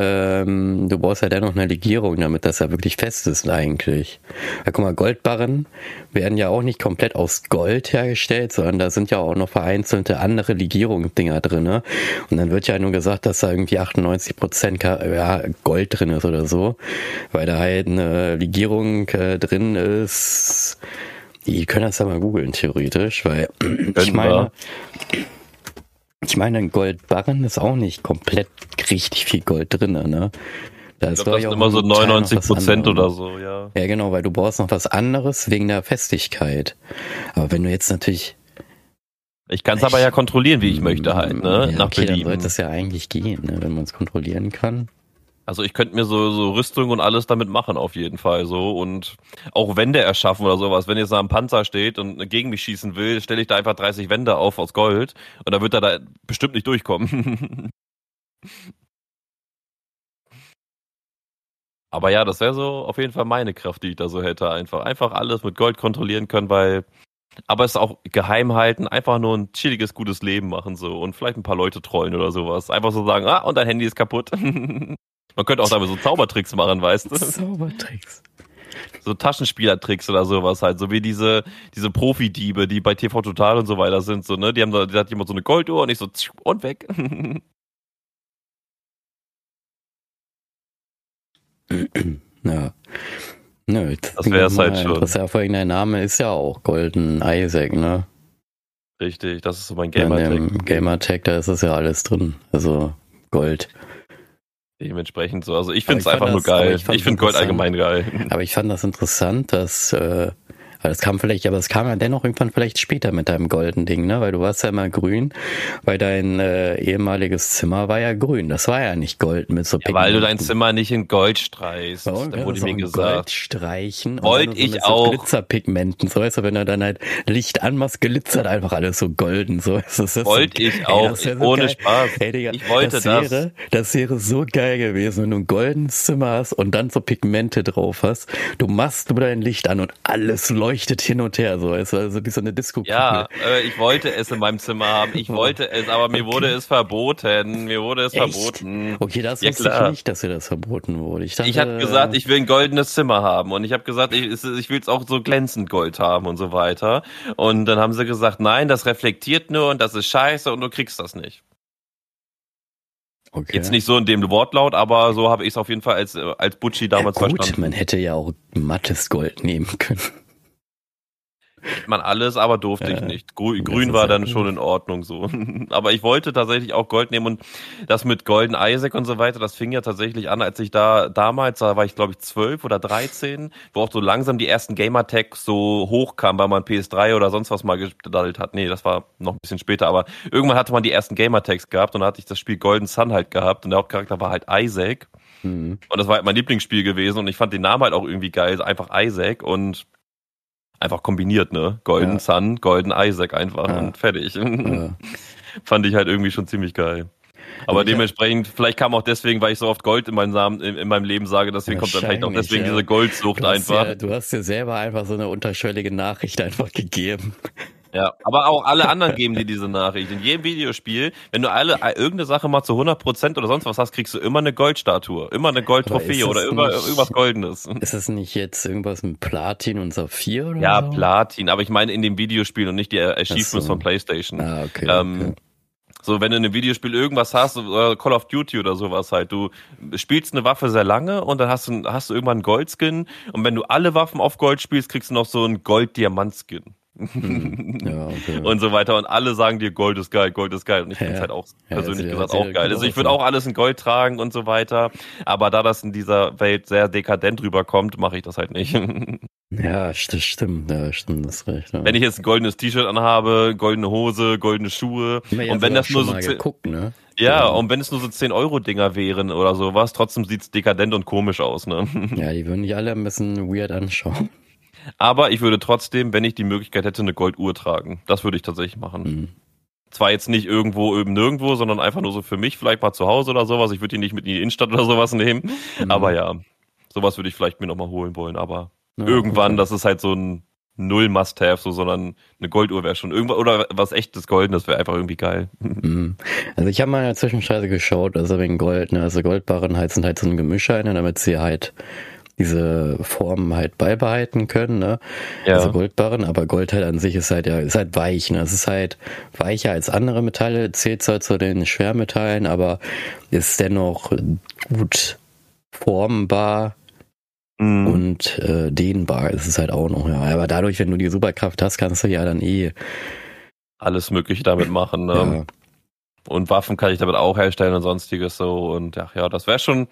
ähm, du brauchst ja dennoch eine Legierung, damit das ja wirklich fest ist eigentlich. Ja, guck mal, Goldbarren werden ja auch nicht komplett aus Gold hergestellt, sondern da sind ja auch noch vereinzelte andere Legierungsdinger drin. Und dann wird ja nur gesagt, dass da irgendwie 98 Prozent ja, Gold drin ist oder so, weil da halt eine Legierung äh, drin ist. Die können das ja mal googeln, theoretisch, weil ich meine, ich meine, ein Goldbarren ist auch nicht komplett richtig viel Gold drin, ne? Da ist, ich glaube, das sind immer so 99 Prozent oder so, ja. Ja, genau, weil du brauchst noch was anderes wegen der Festigkeit. Aber wenn du jetzt natürlich. Ich kann es aber ja kontrollieren, wie ich möchte halt, ne? Ja, Nach okay, Belieben. dann sollte es ja eigentlich gehen, ne? wenn man es kontrollieren kann. Also ich könnte mir so, so Rüstung und alles damit machen, auf jeden Fall so. Und auch Wände erschaffen oder sowas. Wenn jetzt da ein Panzer steht und gegen mich schießen will, stelle ich da einfach 30 Wände auf aus Gold und dann wird er da bestimmt nicht durchkommen. Aber ja, das wäre so auf jeden Fall meine Kraft, die ich da so hätte. Einfach, einfach alles mit Gold kontrollieren können, weil aber es auch geheim halten, einfach nur ein chilliges, gutes Leben machen so und vielleicht ein paar Leute trollen oder sowas. Einfach so sagen, ah, und dein Handy ist kaputt. Man könnte auch damit so Zaubertricks machen, weißt du? Zaubertricks. So Taschenspielertricks oder sowas halt, so wie diese, diese Profidiebe, die bei TV Total und so weiter sind, so, ne? Die haben da, die hat jemand so eine Golduhr und ich so, und weg. ja. Nö, das, das wäre es halt schon. Das ja vorhin dein Name ist ja auch Golden Isaac, ne? Richtig, das ist so mein Gamertag. Gamertag, da ist es ja alles drin. Also Gold. Dementsprechend so. Also ich finde es einfach das, nur geil. Ich, ich finde Gold allgemein geil. Aber ich fand das interessant, dass äh, weil das kam vielleicht, aber es kam ja dennoch irgendwann vielleicht später mit deinem golden Ding, ne? Weil du warst ja immer grün, weil dein äh, ehemaliges Zimmer war ja grün. Das war ja nicht gold mit so ja, Weil du dein Zimmer nicht in Gold streichst. Oh, da wurde mir gesagt. Gold streichen. Wollte ich so auch. Glitzerpigmenten. So weißt du, wenn du dann halt Licht anmachst, glitzert einfach alles so golden. So ist das. Wollte ich ey, auch. So ohne geil. Spaß. Ey, Digga, ich wollte das. Wäre, das wäre so geil gewesen, wenn du ein goldenes Zimmer hast und dann so Pigmente drauf hast. Du machst nur dein Licht an und alles leuchtet hin und her so. Es also wie so eine disco -Kugel. Ja, äh, ich wollte es in meinem Zimmer haben. Ich wollte es, aber mir okay. wurde es verboten. Mir wurde es Echt? verboten. Okay, das ja, wusste ich nicht, dass dir das verboten wurde. Ich, dachte, ich habe gesagt, ich will ein goldenes Zimmer haben und ich habe gesagt, ich, ich will es auch so glänzend Gold haben und so weiter. Und dann haben sie gesagt, nein, das reflektiert nur und das ist scheiße und du kriegst das nicht. Okay. Jetzt nicht so in dem Wortlaut, aber so habe ich es auf jeden Fall als, als Butchi damals ja, gut, verstanden. Man hätte ja auch mattes Gold nehmen können man alles, aber durfte ja, ich nicht. Grün, grün war dann schon in Ordnung so. aber ich wollte tatsächlich auch Gold nehmen und das mit Golden Isaac und so weiter, das fing ja tatsächlich an, als ich da damals, da war ich glaube ich zwölf oder dreizehn, wo auch so langsam die ersten Gamertags so hochkamen, weil man PS3 oder sonst was mal gedaddelt hat. Nee, das war noch ein bisschen später, aber irgendwann hatte man die ersten Gamertags gehabt und da hatte ich das Spiel Golden Sun halt gehabt und der Hauptcharakter war halt Isaac. Mhm. Und das war halt mein Lieblingsspiel gewesen und ich fand den Namen halt auch irgendwie geil, einfach Isaac und einfach kombiniert, ne? Golden ja. Sun, Golden Isaac einfach ja. und fertig. Ja. Fand ich halt irgendwie schon ziemlich geil. Aber dementsprechend, vielleicht kam auch deswegen, weil ich so oft Gold in meinem, Namen, in, in meinem Leben sage, deswegen kommt dann vielleicht auch deswegen diese Goldsucht einfach. Ja, du hast dir selber einfach so eine unterschwellige Nachricht einfach gegeben. Ja, aber auch alle anderen geben dir diese Nachricht. In jedem Videospiel, wenn du alle äh, irgendeine Sache mal zu 100% oder sonst was hast, kriegst du immer eine Goldstatue, immer eine Goldtrophäe oder immer, nicht, irgendwas Goldenes. Ist das nicht jetzt irgendwas mit Platin und Saphir oder Ja, so? Platin, aber ich meine in dem Videospiel und nicht die Achievements so. von PlayStation. Ah, okay, ähm, okay. So, wenn du in einem Videospiel irgendwas hast, Call of Duty oder sowas halt, du spielst eine Waffe sehr lange und dann hast du, hast du irgendwann einen Goldskin und wenn du alle Waffen auf Gold spielst, kriegst du noch so einen Gold-Diamant-Skin. Hm, ja, okay. und so weiter. Und alle sagen dir, Gold ist geil, Gold ist geil. Und ich finde es halt auch ja, persönlich gesagt auch geil. Also ich würde auch alles in Gold tragen und so weiter. Aber da das in dieser Welt sehr dekadent rüberkommt, mache ich das halt nicht. ja, das stimmt, ja, stimmt, das recht. Ja. Wenn ich jetzt ein goldenes T-Shirt anhabe, goldene Hose, goldene Schuhe und wenn das nur so geguckt, ne? Ja, und wenn es nur so 10-Euro-Dinger wären oder sowas, trotzdem sieht's dekadent und komisch aus, ne? Ja, die würden nicht alle ein bisschen weird anschauen. Aber ich würde trotzdem, wenn ich die Möglichkeit hätte, eine Golduhr tragen. Das würde ich tatsächlich machen. Mhm. Zwar jetzt nicht irgendwo eben nirgendwo, sondern einfach nur so für mich, vielleicht mal zu Hause oder sowas. Ich würde die nicht mit in die Innenstadt oder sowas nehmen. Mhm. Aber ja, sowas würde ich vielleicht mir nochmal holen wollen. Aber ja, irgendwann, okay. das ist halt so ein null Must-Have, so, sondern eine Golduhr wäre schon irgendwas, oder was echtes Goldenes wäre einfach irgendwie geil. Mhm. Also ich habe mal in der Zwischenscheiße geschaut, also wegen Gold, ne, also Goldbarren halt sind halt so ein Gemischscheine, damit sie halt diese Formen halt beibehalten können, ne? Ja. Also Goldbarren, aber Gold halt an sich ist halt ja, ist halt weich, ne? Es ist halt weicher als andere Metalle, zählt zwar zu den Schwermetallen, aber ist dennoch gut formbar mhm. und äh, dehnbar ist es halt auch noch, ja. Aber dadurch, wenn du die Superkraft hast, kannst du ja dann eh alles Mögliche damit machen, ne? Ja. Und Waffen kann ich damit auch herstellen und sonstiges so. Und ja, ja, das wäre schon,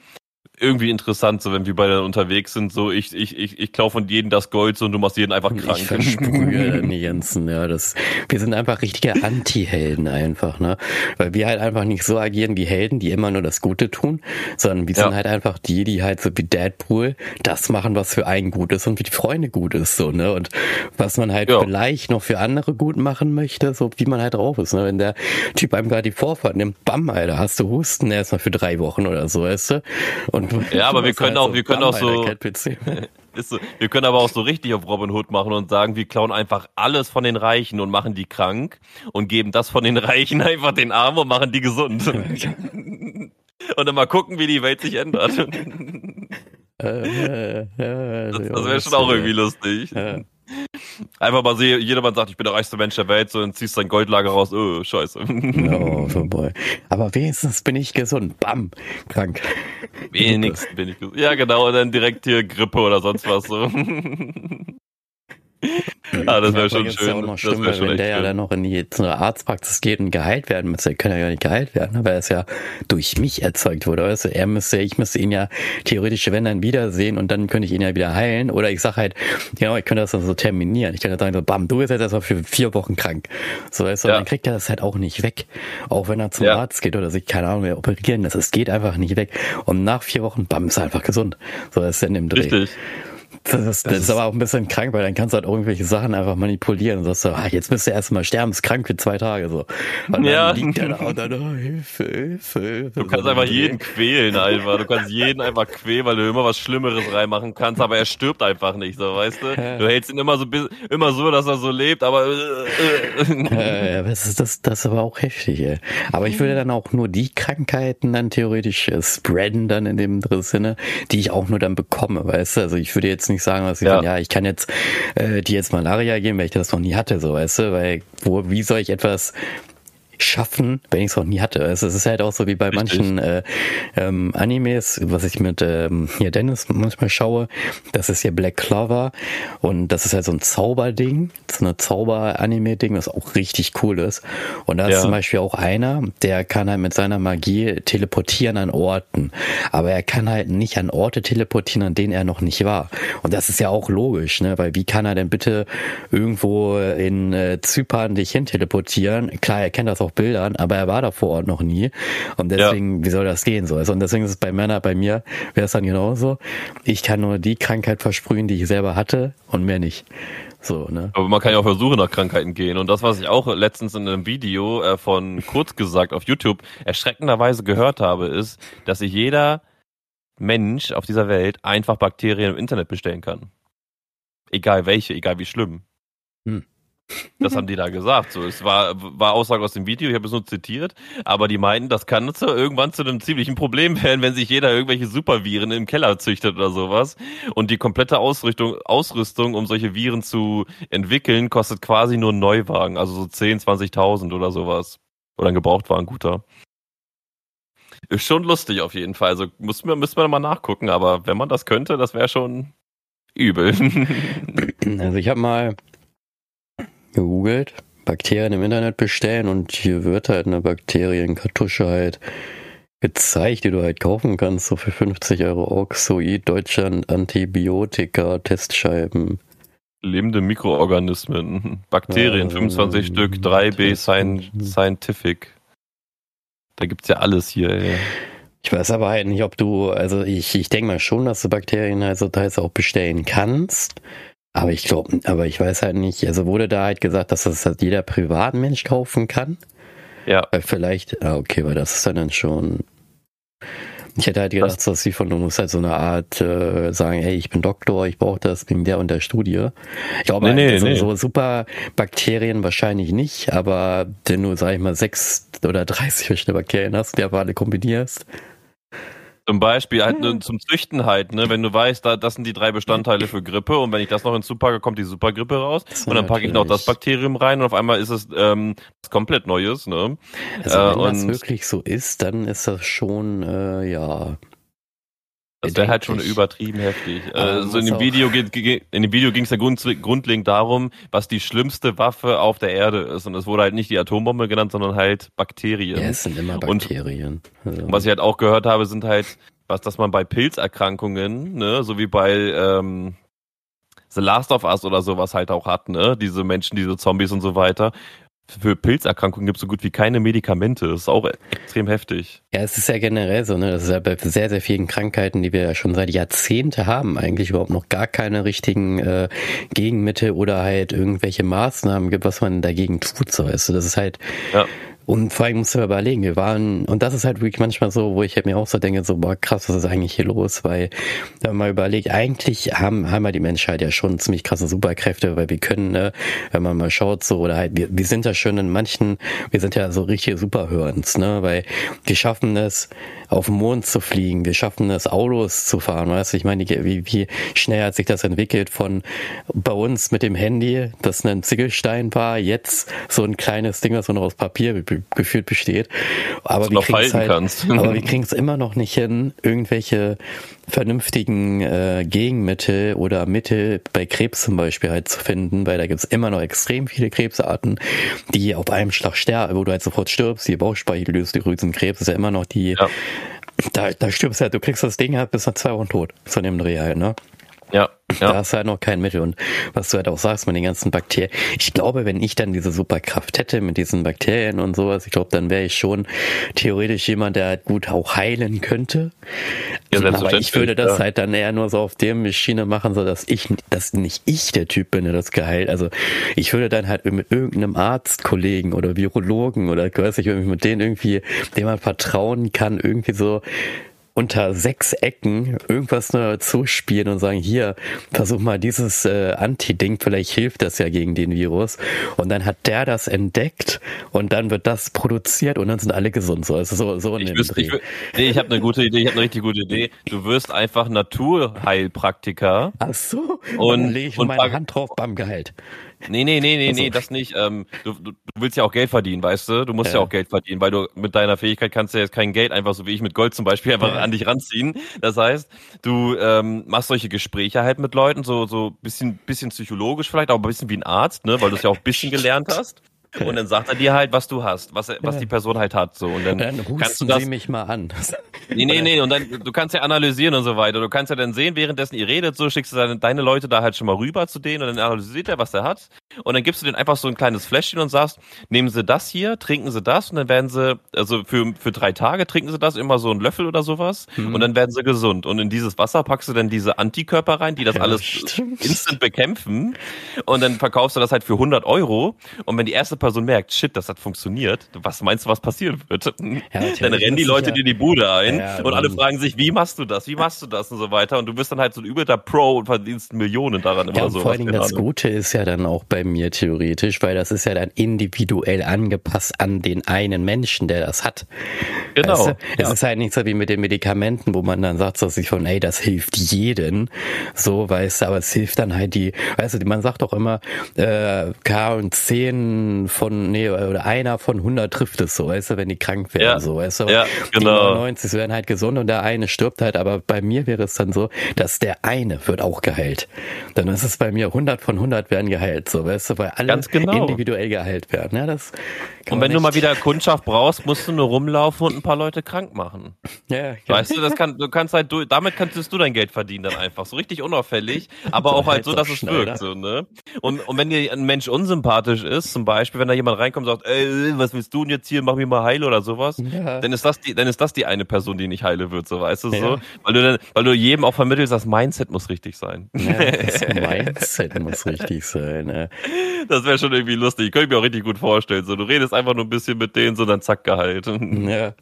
irgendwie interessant, so wenn wir beide unterwegs sind, so ich, ich, ich, ich klaue von jedem das Gold so und du machst jeden einfach krank. Ich versprühe die ganzen, ja, das, wir sind einfach richtige Anti-Helden einfach, ne, weil wir halt einfach nicht so agieren wie Helden, die immer nur das Gute tun, sondern wir ja. sind halt einfach die, die halt so wie Deadpool das machen, was für einen gut ist und wie die Freunde gut ist, so, ne, und was man halt ja. vielleicht noch für andere gut machen möchte, so wie man halt drauf ist, ne, wenn der Typ einem gerade die Vorfahrt nimmt, bam, Alter, hast du Husten erstmal für drei Wochen oder so, weißt du, und ja, aber wir können auch, wir können auch so, so, wir können aber auch so richtig auf Robin Hood machen und sagen, wir klauen einfach alles von den Reichen und machen die krank und geben das von den Reichen einfach den Armen und machen die gesund. und dann mal gucken, wie die Welt sich ändert. Äh, äh, das, das wäre schon auch irgendwie lustig. Einfach mal sehen, jedermann sagt, ich bin der reichste Mensch der Welt, so dann ziehst dein Goldlager raus, oh, scheiße. Oh, vorbei. Aber wenigstens bin ich gesund. Bam, krank. Wenigstens bin ich gesund. Ja, genau, und dann direkt hier Grippe oder sonst was so. ah, das wäre schon schön. Auch noch schlimm, wenn der schön. ja dann noch in die zu einer Arztpraxis geht und geheilt werden müsste. Der kann ja gar nicht geheilt werden, weil er es ja durch mich erzeugt wurde. Also er müsste, ich müsste ihn ja theoretisch, wenn dann wiedersehen und dann könnte ich ihn ja wieder heilen. Oder ich sag halt, genau, ich könnte das dann so terminieren. Ich könnte sagen, so, bam, du bist jetzt erstmal für vier Wochen krank. So, weißt du, ja. dann kriegt er das halt auch nicht weg. Auch wenn er zum ja. Arzt geht oder sich, keine Ahnung, mehr operieren lässt. Es geht einfach nicht weg. Und nach vier Wochen, bam, ist er einfach gesund. So, das ist dann im Dreh. Richtig. Das, ist, das, das ist aber auch ein bisschen krank, weil dann kannst du halt irgendwelche Sachen einfach manipulieren und sagst so, ah, jetzt bist du erstmal sterbenskrank für zwei Tage so. Und dann ja. liegt der da und dann, oh, Hilfe, Hilfe, Hilfe. Du kannst einfach jeden quälen einfach. Du kannst jeden einfach quälen, weil du immer was Schlimmeres reinmachen kannst, aber er stirbt einfach nicht, so, weißt du? Du hältst ihn immer so, immer so, dass er so lebt, aber, äh, ja, das ist, das, das ist aber auch heftig, ey. Aber ich würde dann auch nur die Krankheiten dann theoretisch äh, spreaden dann in dem Sinne, die ich auch nur dann bekomme, weißt du? Also ich würde jetzt nicht sagen, dass ich ja. Sagen, ja, ich kann jetzt äh, die jetzt Malaria geben, weil ich das noch nie hatte, so weißt du, weil wo, wie soll ich etwas schaffen, wenn ich es noch nie hatte. Also es ist halt auch so wie bei Richtig. manchen äh, ähm, Animes, was ich mit ähm, hier Dennis manchmal schaue, das ist hier Black Clover und das ist halt so ein Zauberding, so eine Zauber-Anime-Ding, was auch richtig cool ist. Und da ja. ist zum Beispiel auch einer, der kann halt mit seiner Magie teleportieren an Orten, aber er kann halt nicht an Orte teleportieren, an denen er noch nicht war. Und das ist ja auch logisch, ne? Weil wie kann er denn bitte irgendwo in äh, Zypern dich hin teleportieren? Klar, er kennt das auch Bildern, aber er war da vor Ort noch nie. Und deswegen, ja. wie soll das gehen? So? Also, und deswegen ist es bei Männern, bei mir wäre es dann genauso. Ich kann nur die Krankheit versprühen, die ich selber hatte und mehr nicht. So, ne? Aber man kann ja auch versuchen, nach Krankheiten gehen. Und das, was ich auch letztens in einem Video äh, von Kurz gesagt auf YouTube erschreckenderweise gehört habe, ist, dass sich jeder Mensch auf dieser Welt einfach Bakterien im Internet bestellen kann. Egal welche, egal wie schlimm. Das haben die da gesagt. So, es war, war Aussage aus dem Video, ich habe es nur zitiert, aber die meinten, das kann zu, irgendwann zu einem ziemlichen Problem werden, wenn sich jeder irgendwelche Superviren im Keller züchtet oder sowas. Und die komplette Ausrüstung, Ausrüstung, um solche Viren zu entwickeln, kostet quasi nur ein Neuwagen, also so 10, 20.000 oder sowas. Oder ein Gebrauchtwagen guter. Ist schon lustig auf jeden Fall. Also müssen wir, müssen wir mal nachgucken, aber wenn man das könnte, das wäre schon übel. Also ich habe mal gegoogelt, Bakterien im Internet bestellen und hier wird halt eine Bakterienkartusche halt gezeigt, die du halt kaufen kannst, so für 50 Euro Oxoid, Deutschland, Antibiotika, Testscheiben. Lebende Mikroorganismen, Bakterien, ja, 25 Stück, 3B Scientific. Da gibt's ja alles hier, ey. Ich weiß aber halt nicht, ob du, also ich, ich denke mal schon, dass du Bakterien halt so teils auch bestellen kannst. Aber ich glaube, aber ich weiß halt nicht, also wurde da halt gesagt, dass das halt jeder Privatmensch kaufen kann? Ja. Weil vielleicht, ah, okay, weil das ist dann schon. Ich hätte halt gedacht, dass sie von du musst halt so eine Art äh, sagen, hey, ich bin Doktor, ich brauche das wegen der und der Studie. Ich glaube, nee, nee, so, nee. so super Bakterien wahrscheinlich nicht, aber wenn du, sag ich mal, sechs oder 30 verschiedene Bakterien hast, die aber alle kombinierst, zum Beispiel halt hm. zum Züchten halt, ne? Wenn du weißt, da, das sind die drei Bestandteile für Grippe und wenn ich das noch hinzupacke, kommt die Supergrippe raus und dann packe ich noch das Bakterium rein und auf einmal ist es ähm, komplett Neues, ne? Also wenn äh, das wirklich so ist, dann ist das schon, äh, ja, das wäre halt schon übertrieben heftig. Also in dem, Video, in dem Video ging es ja grundlegend darum, was die schlimmste Waffe auf der Erde ist. Und es wurde halt nicht die Atombombe genannt, sondern halt Bakterien. Ja, es sind immer Bakterien. Und also. was ich halt auch gehört habe, sind halt, was, dass man bei Pilzerkrankungen, ne, so wie bei ähm, The Last of Us oder sowas halt auch hat, ne, diese Menschen, diese Zombies und so weiter, für Pilzerkrankungen gibt es so gut wie keine Medikamente. Das ist auch extrem heftig. Ja, es ist ja generell so, ne? Das ist ja bei sehr, sehr vielen Krankheiten, die wir ja schon seit Jahrzehnten haben, eigentlich überhaupt noch gar keine richtigen äh, Gegenmittel oder halt irgendwelche Maßnahmen gibt, was man dagegen tut. So, weißt du, das ist halt. Ja und vor allem musst du überlegen, wir waren, und das ist halt wirklich manchmal so, wo ich halt mir auch so denke, so, boah, krass, was ist eigentlich hier los? Weil, wenn man mal überlegt, eigentlich haben, haben wir die Menschheit ja schon ziemlich krasse Superkräfte, weil wir können, ne, wenn man mal schaut, so, oder halt, wir, wir sind ja schon in manchen, wir sind ja so richtige Superhörens, ne, weil wir schaffen es, auf den Mond zu fliegen, wir schaffen es, Autos zu fahren, weißt du, ich meine, wie, wie schnell hat sich das entwickelt von bei uns mit dem Handy, das ein Ziegelstein war, jetzt so ein kleines Ding, was noch aus Papier gefühlt besteht. Aber wir kriegen es halt, aber wir kriegen es immer noch nicht hin, irgendwelche vernünftigen äh, Gegenmittel oder Mittel bei Krebs zum Beispiel halt zu finden, weil da gibt es immer noch extrem viele Krebsarten, die auf einem Schlag sterben, wo du halt sofort stirbst, die Bauchspeicheldrüsenkrebs ist ja immer noch die, ja. da, da stirbst du halt, du kriegst das Ding halt bis nach zwei Wochen tot von dem Dreh halt, ne? Ja. Ja. Da hast du halt noch kein Mittel. Und was du halt auch sagst mit den ganzen Bakterien. Ich glaube, wenn ich dann diese Superkraft hätte mit diesen Bakterien und sowas, ich glaube, dann wäre ich schon theoretisch jemand, der halt gut auch heilen könnte. Ja, Aber ich würde das ja. halt dann eher nur so auf dem Schiene machen, so dass ich, dass nicht ich der Typ bin, der das geheilt. Also ich würde dann halt mit irgendeinem Arztkollegen oder Virologen oder weiß ich, mit denen irgendwie, dem man vertrauen kann, irgendwie so unter sechs Ecken irgendwas nur zuspielen und sagen, hier, versuch mal dieses äh, Anti-Ding, vielleicht hilft das ja gegen den Virus. Und dann hat der das entdeckt und dann wird das produziert und dann sind alle gesund. So, also so, so ich, wüsste, ich, nee, ich habe eine gute Idee, ich habe eine richtig gute Idee. Du wirst einfach Naturheilpraktiker. Ach so, und dann lege ich und meine Hand drauf beim Gehalt. Nee, nee, nee, nee, also. nee, das nicht. Ähm, du, du, willst ja auch Geld verdienen, weißt du? Du musst ja. ja. auch Geld verdienen, weil du mit deiner Fähigkeit kannst ja jetzt kein Geld einfach so wie ich mit Gold zum Beispiel einfach ja. an dich ranziehen. Das heißt, du ähm, machst solche Gespräche halt mit Leuten, so so bisschen bisschen psychologisch vielleicht, aber ein bisschen wie ein Arzt, ne, weil du es ja auch ein bisschen gelernt hast. Und dann sagt er dir halt, was du hast, was, was die Person halt hat. So. Und dann, dann kannst du das, Sie mich mal an. Nee, nee, nee. Und dann, du kannst ja analysieren und so weiter. Du kannst ja dann sehen, währenddessen ihr redet, so schickst du deine, deine Leute da halt schon mal rüber zu denen und dann analysiert er, was er hat. Und dann gibst du denen einfach so ein kleines Fläschchen und sagst, nehmen Sie das hier, trinken Sie das und dann werden Sie, also für, für drei Tage trinken Sie das, immer so einen Löffel oder sowas mhm. und dann werden Sie gesund. Und in dieses Wasser packst du dann diese Antikörper rein, die das ja, alles stimmt. instant bekämpfen. Und dann verkaufst du das halt für 100 Euro. Und wenn die erste Person merkt, shit, das hat funktioniert, was meinst du, was passieren wird? Ja, dann rennen die Leute ja, dir die Bude ein ja, und alle fragen sich, wie machst du das, wie machst du das und so weiter. Und du bist dann halt so ein übelter Pro und verdienst Millionen daran immer so. Vor allen Dingen das Gute ist ja dann auch bei mir theoretisch, weil das ist ja dann individuell angepasst an den einen Menschen, der das hat. Genau. Weißt du? Es ja. ist halt nicht so wie mit den Medikamenten, wo man dann sagt so sich von, ey, das hilft jeden. So, weißt du, aber es hilft dann halt die, weißt du, man sagt doch immer, äh, K und 10 von, nee, oder einer von 100 trifft es so, weißt du, wenn die krank werden, ja. so, weißt du. Ja, genau. Die 99 werden halt gesund und der eine stirbt halt, aber bei mir wäre es dann so, dass der eine wird auch geheilt. Dann ist es bei mir 100 von 100 werden geheilt, so, weißt du, weil alle genau. individuell geheilt werden. Ja, das und wenn du mal wieder Kundschaft brauchst, musst du nur rumlaufen und ein paar Leute krank machen. Ja, ja. Weißt du, das kann, du kannst halt, du, damit kannst du dein Geld verdienen dann einfach. So richtig unauffällig, aber auch halt so, dass es wirkt, so, ne? Und, und wenn dir ein Mensch unsympathisch ist, zum Beispiel, wenn da jemand reinkommt und sagt, ey, was willst du denn jetzt hier, mach mich mal heil oder sowas, ja. dann ist das die, dann ist das die eine Person, die nicht heile wird, so, weißt du, ja. so? Weil du dann, weil du jedem auch vermittelst, das Mindset muss richtig sein. Ja, das Mindset muss richtig sein, ne? Das wäre schon irgendwie lustig. Ich könnte mir auch richtig gut vorstellen, so, du redest einfach nur ein bisschen mit denen, so dann zack gehalten. Ja.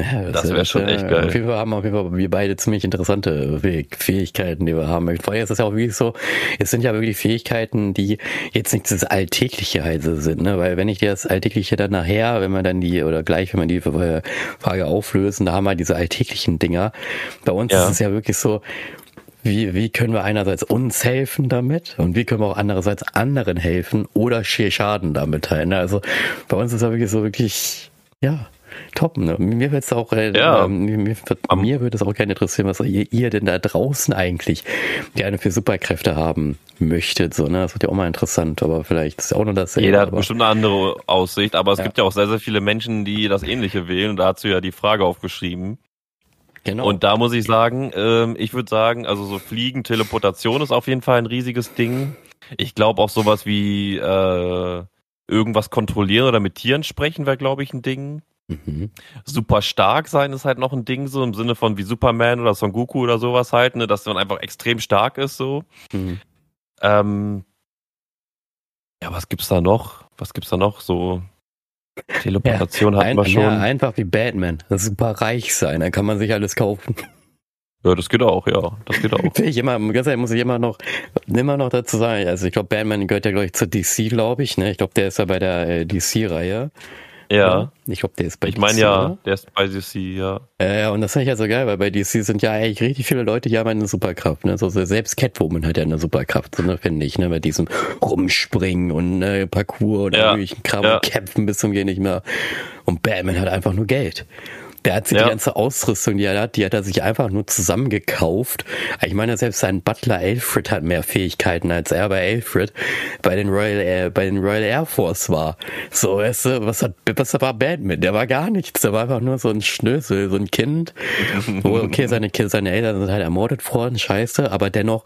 Ja, das, das wäre schon echt geil. Auf jeden Fall haben auf jeden Fall wir beide ziemlich interessante Fähigkeiten, die wir haben möchten. Vorher ist es ja auch wirklich so, es sind ja wirklich Fähigkeiten, die jetzt nicht das Alltägliche halt sind, ne? Weil wenn ich dir das Alltägliche dann nachher, wenn man dann die, oder gleich, wenn man die Frage auflösen, da haben wir diese alltäglichen Dinger. Bei uns ja. ist es ja wirklich so, wie, wie können wir einerseits uns helfen damit und wie können wir auch andererseits anderen helfen oder Schaden damit halt. Ne? Also bei uns ist ja wirklich so wirklich, ja, top. Ne? Mir wird es auch, äh, ja. ähm, mir, mir würde es auch gerne interessieren, was ihr, ihr, denn da draußen eigentlich gerne für Superkräfte haben möchtet. So, ne? Das wird ja auch mal interessant, aber vielleicht ist ja auch nur das. Jeder hat bestimmt eine andere Aussicht, aber es ja. gibt ja auch sehr, sehr viele Menschen, die das Ähnliche wählen. Und da hast du ja die Frage aufgeschrieben. Genau. Und da muss ich sagen, ähm, ich würde sagen, also so Fliegen, Teleportation ist auf jeden Fall ein riesiges Ding. Ich glaube auch sowas wie äh, irgendwas kontrollieren oder mit Tieren sprechen wäre, glaube ich, ein Ding. Mhm. Super stark sein ist halt noch ein Ding, so im Sinne von wie Superman oder Son Goku oder sowas halt, ne, dass man einfach extrem stark ist, so. Mhm. Ähm, ja, was gibt's da noch? Was gibt's da noch? So Teleportation ja, hatten wir schon. Ja, einfach wie Batman. Das super reich sein, dann kann man sich alles kaufen. Ja, das geht auch, ja. Das geht auch. ich immer, ganz ehrlich, muss ich immer noch, immer noch dazu sagen, also ich glaube, Batman gehört ja, glaube ich, zur DC, glaube ich, ne? Ich glaube, der ist ja bei der äh, DC-Reihe. Ja. Ich glaube, der ist bei ich DC. Ich meine ja, oder? der ist bei DC, ja. Ja, und das finde ich ja so geil, weil bei DC sind ja eigentlich richtig viele Leute, die haben eine Superkraft. Ne? So, selbst Catwoman hat ja eine Superkraft, so, ne, finde ich, ne? Bei diesem Rumspringen und ne, Parcours und ja. irgendwelchen Kram ja. und Kämpfen bis zum Gehen nicht mehr. Und Batman hat einfach nur Geld. Der hat sich ja. die ganze Ausrüstung, die er hat, die hat er sich einfach nur zusammengekauft. Ich meine, selbst sein Butler Alfred hat mehr Fähigkeiten als er bei Alfred bei den Royal Air, bei den Royal Air Force war. So, weißt du, was hat, was war Batman? Der war gar nichts. Der war einfach nur so ein Schnösel, so ein Kind. Wo, okay, seine, seine Eltern sind halt ermordet worden, scheiße, aber dennoch,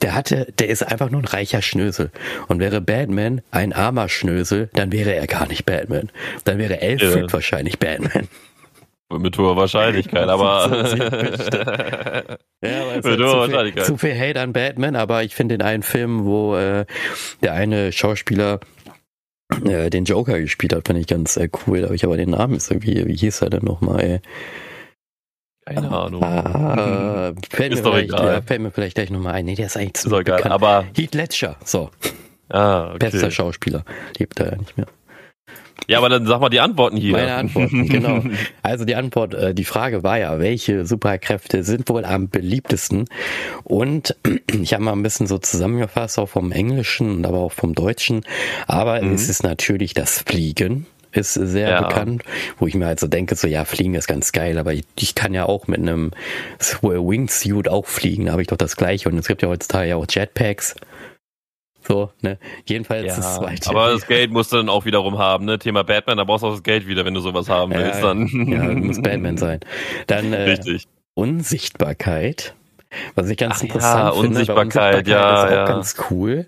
der hatte, der ist einfach nur ein reicher Schnösel. Und wäre Batman ein armer Schnösel, dann wäre er gar nicht Batman. Dann wäre Alfred ja. wahrscheinlich Batman. Mit hoher Wahrscheinlichkeit, aber. ja, aber mit hoher Wahrscheinlichkeit. Zu viel Hate an Batman, aber ich finde den einen Film, wo äh, der eine Schauspieler äh, den Joker gespielt hat, fand ich ganz äh, cool. Habe ich aber den Namen ist irgendwie, wie hieß er denn nochmal, Keine ah, Ahnung. Ah, fällt, ist mir doch egal. Ja, fällt mir vielleicht gleich nochmal ein. Nee, der ist eigentlich zu ist bekannt. aber Heath Ledger, so. Ah, okay. Bester Schauspieler. Lebt er ja nicht mehr. Ja, aber dann sag mal die Antworten hier. Meine Antworten, genau. Also die Antwort, äh, die Frage war ja, welche Superkräfte sind wohl am beliebtesten? Und ich habe mal ein bisschen so zusammengefasst, auch vom Englischen und aber auch vom Deutschen. Aber mhm. es ist natürlich das Fliegen ist sehr ja. bekannt, wo ich mir halt so denke, so ja, fliegen ist ganz geil, aber ich, ich kann ja auch mit einem Wingsuit auch fliegen, da habe ich doch das gleiche und es gibt ja heutzutage ja auch Jetpacks. So, ne? Jedenfalls ja, das zweite. Aber das Geld musst du dann auch wiederum haben, ne? Thema Batman, da brauchst du auch das Geld wieder, wenn du sowas haben willst. Ja, dann. ja, du musst Batman sein. Dann äh, Richtig. Unsichtbarkeit. Was ich ganz Ach, interessant ja, finde. Unsichtbarkeit, Unsichtbarkeit ja, ist auch ja. ganz cool.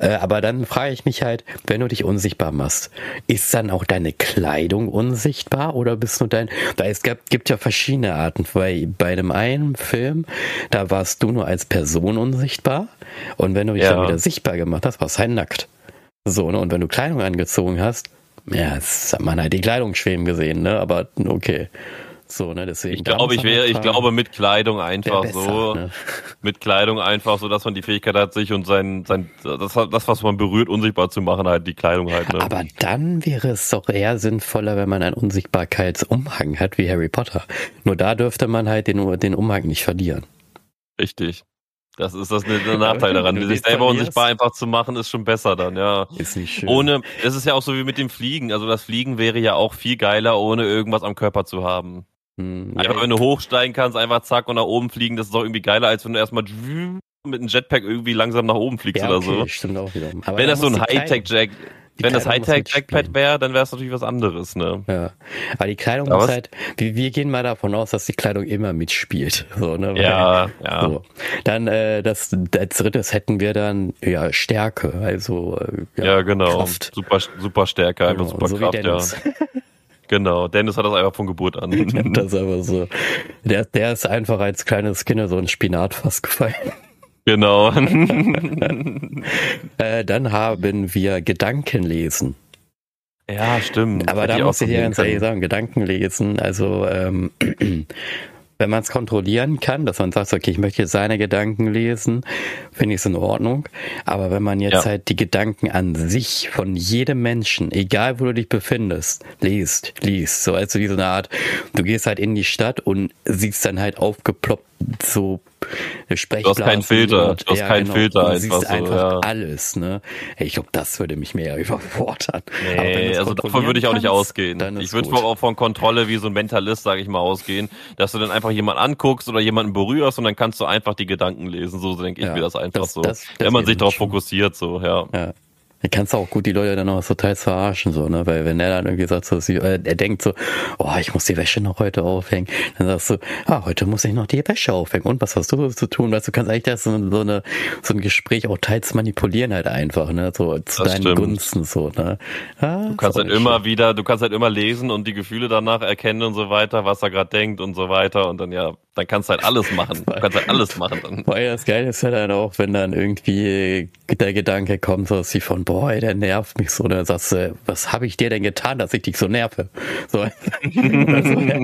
Äh, aber dann frage ich mich halt, wenn du dich unsichtbar machst, ist dann auch deine Kleidung unsichtbar oder bist du dein, da es gibt, gibt ja verschiedene Arten, weil bei dem einen Film, da warst du nur als Person unsichtbar und wenn du dich ja. dann wieder sichtbar gemacht hast, warst du halt nackt. So, ne? Und wenn du Kleidung angezogen hast, ja, das hat man halt die Kleidung schweben gesehen, ne? Aber okay. So, ne, deswegen. Ich glaube, ich wäre, ich glaube mit Kleidung einfach besser, so, ne? mit Kleidung einfach so, dass man die Fähigkeit hat, sich und sein, sein, das, das, was man berührt, unsichtbar zu machen, halt die Kleidung halt, ne? Aber dann wäre es doch eher sinnvoller, wenn man einen Unsichtbarkeitsumhang hat, wie Harry Potter. Nur da dürfte man halt den, den Umhang nicht verlieren. Richtig. Das ist das der Nachteil daran. Sich selber unsichtbar einfach zu machen, ist schon besser dann, ja. Ist nicht schön. Ohne, es ist ja auch so wie mit dem Fliegen. Also das Fliegen wäre ja auch viel geiler, ohne irgendwas am Körper zu haben. Hm, einfach ja. wenn du hochsteigen kannst, einfach zack und nach oben fliegen, das ist doch irgendwie geiler, als wenn du erstmal mit einem Jetpack irgendwie langsam nach oben fliegst ja, okay, oder so. Stimmt auch wieder. Aber wenn das so ein Hightech-Jack, wenn das Hightech-Jackpad wäre, dann wäre es natürlich was anderes, ne? Ja. Aber die Kleidung Aber muss halt, wir, wir, gehen mal davon aus, dass die Kleidung immer mitspielt. So, ne? Ja, Weil, ja. So. Dann äh, das als drittes hätten wir dann ja Stärke, also äh, ja, ja, genau. Kraft. Super, super Stärke, einfach genau. super so Kraft, ja. Genau, Dennis hat das einfach von Geburt an. das ist einfach so. Der, der ist einfach als kleines Kind so ein Spinatfass gefallen. Genau. äh, dann haben wir Gedankenlesen. Ja, stimmt. Aber da muss ich hier ganz ehrlich sagen, Gedankenlesen, also ähm, wenn man es kontrollieren kann, dass man sagt, okay, ich möchte jetzt seine Gedanken lesen, finde ich es in Ordnung. Aber wenn man jetzt ja. halt die Gedanken an sich von jedem Menschen, egal wo du dich befindest, liest, liest, so also wie so eine Art, du gehst halt in die Stadt und siehst dann halt aufgeploppt so Sprechblasen. Du hast keinen Filter, du hast ja, keinen genau, Filter einfach, so, einfach ja. alles, ne? Ich glaube, das würde mich mehr überfordern. Nee, also davon würde ich auch nicht ausgehen. Ich würde auch von Kontrolle wie so ein Mentalist, sage ich mal, ausgehen, dass du dann einfach jemanden anguckst oder jemanden berührst und dann kannst du einfach die Gedanken lesen. So denke ich ja, mir das einfach das, so. Das, das Wenn man sich darauf fokussiert, so, ja. ja. Da kannst du auch gut die Leute dann auch so teils verarschen, so, ne? Weil wenn er dann irgendwie sagt, so, äh, er denkt so, oh, ich muss die Wäsche noch heute aufhängen, dann sagst du, ah, heute muss ich noch die Wäsche aufhängen. Und was hast du zu tun? Weißt du, kannst eigentlich das so, so, eine, so ein Gespräch auch teils manipulieren halt einfach, ne? So zu das deinen stimmt. Gunsten, so, ne? Ah, du kannst halt immer schön. wieder, du kannst halt immer lesen und die Gefühle danach erkennen und so weiter, was er gerade denkt und so weiter und dann ja, dann kannst du halt alles machen. Du kannst halt alles machen dann. Weil das Geile ist ja dann auch, wenn dann irgendwie der Gedanke kommt, so dass sie von, boah, der nervt mich so, dann sagst du, was habe ich dir denn getan, dass ich dich so nerve? So, also, ja,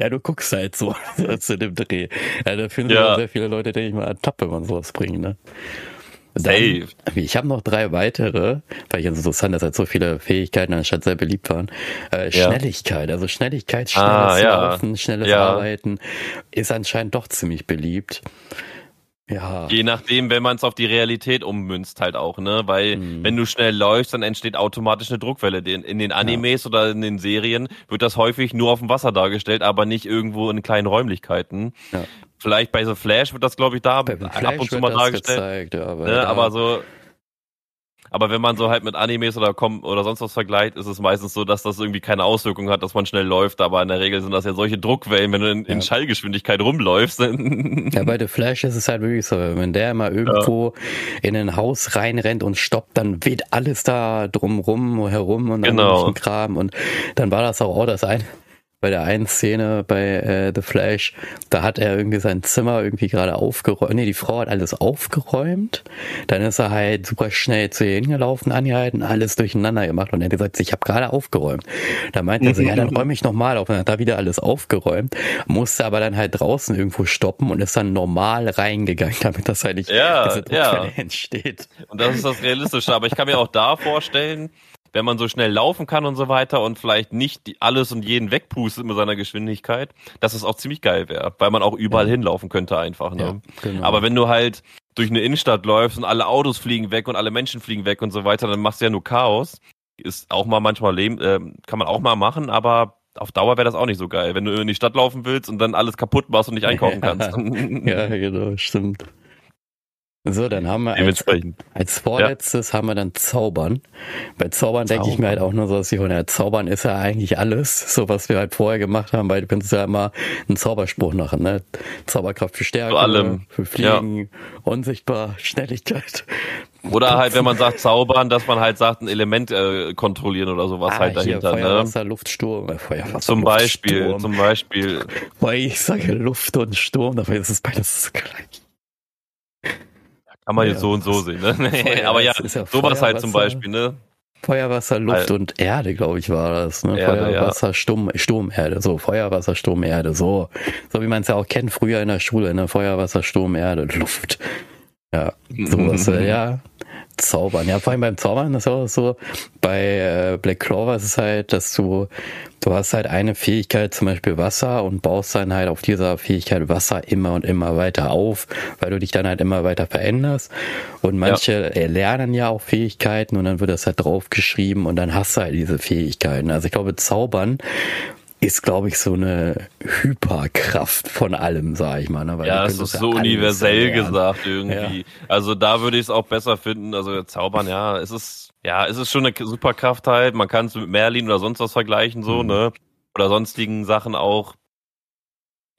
ja, du guckst halt so, so zu dem Dreh. Ja, da finden ja. sehr viele Leute, denke ich mal, tapp, wenn man sowas bringt, ne? Dann, ich habe noch drei weitere, weil ich interessant, dass halt so viele Fähigkeiten anstatt sehr beliebt waren. Äh, Schnelligkeit, also Schnelligkeit, schnelles ah, ja. Laufen, schnelles ja. Arbeiten ist anscheinend doch ziemlich beliebt. Ja. Je nachdem, wenn man es auf die Realität ummünzt halt auch, ne? Weil mhm. wenn du schnell läufst, dann entsteht automatisch eine Druckwelle. In, den Animes ja. oder in den Serien wird das häufig nur auf dem Wasser dargestellt, aber nicht irgendwo in kleinen Räumlichkeiten. Ja. Vielleicht bei The Flash wird das, glaube ich, da ab und zu mal dargestellt. Gezeigt, ja, aber, ne? aber so aber wenn man so halt mit Animes oder Com oder sonst was vergleicht, ist es meistens so, dass das irgendwie keine Auswirkung hat, dass man schnell läuft. Aber in der Regel sind das ja solche Druckwellen, wenn du in, ja. in Schallgeschwindigkeit rumläufst. ja, bei The Flash ist es halt wirklich so, wenn der mal irgendwo ja. in ein Haus reinrennt und stoppt, dann weht alles da drumrum herum und dann genau. Kram. Und dann war das auch, oh, das eine, bei der einen Szene bei äh, The Flash, da hat er irgendwie sein Zimmer irgendwie gerade aufgeräumt. Nee, die Frau hat alles aufgeräumt. Dann ist er halt super schnell zu ihr hingelaufen, angehalten, alles durcheinander gemacht und er hat gesagt, ich habe gerade aufgeräumt. Da meinte er so, ja, dann räume ich nochmal auf und hat da wieder alles aufgeräumt, musste aber dann halt draußen irgendwo stoppen und ist dann normal reingegangen, damit das halt nicht ja, diese ja. entsteht. Und das ist das Realistische. Aber ich kann mir auch da vorstellen, wenn man so schnell laufen kann und so weiter und vielleicht nicht alles und jeden wegpustet mit seiner Geschwindigkeit, dass es auch ziemlich geil wäre, weil man auch überall ja. hinlaufen könnte einfach. Ne? Ja, genau. Aber wenn du halt durch eine Innenstadt läufst und alle Autos fliegen weg und alle Menschen fliegen weg und so weiter, dann machst du ja nur Chaos. Ist auch mal manchmal leben, äh, kann man auch mal machen, aber auf Dauer wäre das auch nicht so geil, wenn du in die Stadt laufen willst und dann alles kaputt machst und nicht einkaufen kannst. ja, genau, stimmt. So, dann haben wir als, als vorletztes ja. haben wir dann Zaubern. Bei Zaubern, Zaubern. denke ich mir halt auch nur so, dass ich von ja, Zaubern ist ja eigentlich alles, so was wir halt vorher gemacht haben, weil du kannst ja immer einen Zauberspruch machen, ne? Zauberkraft für Stärke, allem. für Fliegen, ja. unsichtbar, Schnelligkeit. Oder halt, wenn man sagt Zaubern, dass man halt sagt, ein Element äh, kontrollieren oder sowas ah, halt dahinter. Hier, Feuer, ne? Wasser, Luft, Sturm. Äh, Feuer, Wasser, zum Luft, Beispiel, Sturm. zum Beispiel. Weil ich sage Luft und Sturm, dabei ist es beides gleich. Kann man ja, jetzt so und so sehen, ne? Feuer, aber ja, ja sowas halt zum Beispiel, ne? Feuer, Wasser, Luft also, und Erde, glaube ich, war das. Ne? Erde, Feuer, ja. Wasser, Sturm, Sturm, Erde. So, Feuer, Wasser, Sturm, Erde. So, so wie man es ja auch kennt früher in der Schule. Ne? Feuer, Wasser, Sturm, Erde, Luft. Ja, sowas. äh, ja, Zaubern. Ja, vor allem beim Zaubern ist auch so, bei äh, Black Clover ist es halt, dass du, du hast halt eine Fähigkeit, zum Beispiel Wasser, und baust dann halt auf dieser Fähigkeit Wasser immer und immer weiter auf, weil du dich dann halt immer weiter veränderst. Und manche ja. lernen ja auch Fähigkeiten und dann wird das halt draufgeschrieben und dann hast du halt diese Fähigkeiten. Also ich glaube, Zaubern ist, glaube ich, so eine Hyperkraft von allem, sag ich mal. Ne? Weil ja, es ist so universell gesagt irgendwie. Ja. Also da würde ich es auch besser finden. Also Zaubern, ja, es ist, ja, es ist schon eine Superkraft halt. Man kann es mit Merlin oder sonst was vergleichen, so, mhm. ne? Oder sonstigen Sachen auch.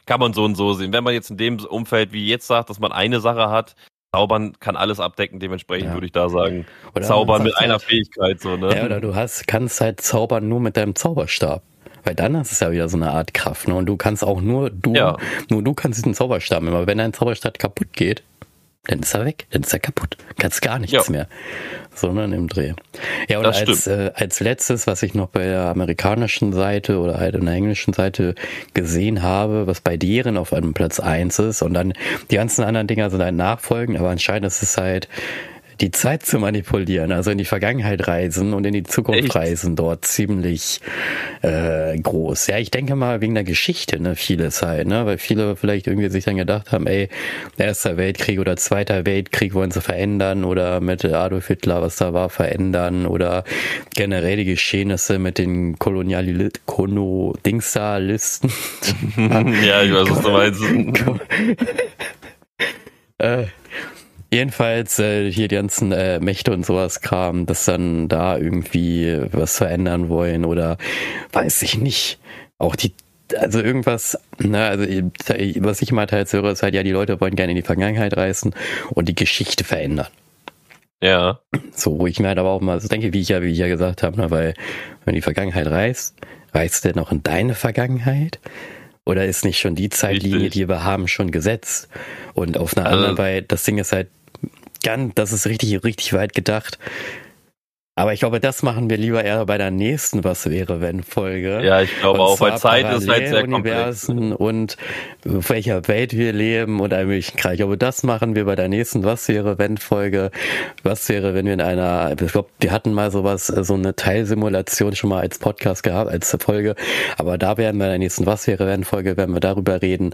Kann man so und so sehen. Wenn man jetzt in dem Umfeld wie jetzt sagt, dass man eine Sache hat, Zaubern kann alles abdecken, dementsprechend ja. würde ich da sagen. Oder Zaubern mit einer halt, Fähigkeit, so, ne? Ja, oder du hast, kannst halt zaubern nur mit deinem Zauberstab. Weil dann ist es ja wieder so eine Art Kraft, ne? Und du kannst auch nur, du, ja. nur du kannst diesen Zauberstab nehmen. Aber wenn dein Zauberstab kaputt geht, dann ist er weg, dann ist er kaputt. Kannst gar nichts ja. mehr. Sondern im Dreh. Ja, und als, äh, als letztes, was ich noch bei der amerikanischen Seite oder halt in der englischen Seite gesehen habe, was bei deren auf einem Platz eins ist und dann die ganzen anderen Dinger sind halt nachfolgen, aber anscheinend ist es halt die Zeit zu manipulieren, also in die Vergangenheit reisen und in die Zukunft Echt? reisen, dort ziemlich äh, groß. Ja, ich denke mal wegen der Geschichte, ne, vieles halt, ne, weil viele vielleicht irgendwie sich dann gedacht haben, ey, erster Weltkrieg oder zweiter Weltkrieg wollen sie verändern oder mit Adolf Hitler, was da war, verändern oder generell die Geschehnisse mit den Kolonial Kono Dingsa-Listen. ja, ich weiß, was du meinst. äh, Jedenfalls äh, hier die ganzen äh, Mächte und sowas Kram, dass dann da irgendwie was verändern wollen oder weiß ich nicht. Auch die, also irgendwas, ne, also was ich mal teils höre, ist halt, ja, die Leute wollen gerne in die Vergangenheit reisen und die Geschichte verändern. Ja. So, wo ich mir halt aber auch mal so denke, wie ich ja, wie ich ja gesagt habe, ne, weil wenn die Vergangenheit reist, reist der noch in deine Vergangenheit? Oder ist nicht schon die Zeitlinie, Richtig. die wir haben, schon gesetzt? Und auf einer also, anderen, weil das Ding ist halt, ganz, das ist richtig, richtig weit gedacht. Aber ich glaube, das machen wir lieber eher bei der nächsten Was wäre wenn Folge. Ja, ich glaube auch, weil Zeit ist halt sehr komplex. Und auf welcher Welt wir leben und allem möglichen Kreis. Ich glaube, das machen wir bei der nächsten Was wäre wenn Folge. Was wäre, wenn wir in einer, ich glaube, wir hatten mal sowas, so eine Teilsimulation schon mal als Podcast gehabt, als Folge. Aber da werden wir in der nächsten Was wäre wenn Folge, werden wir darüber reden,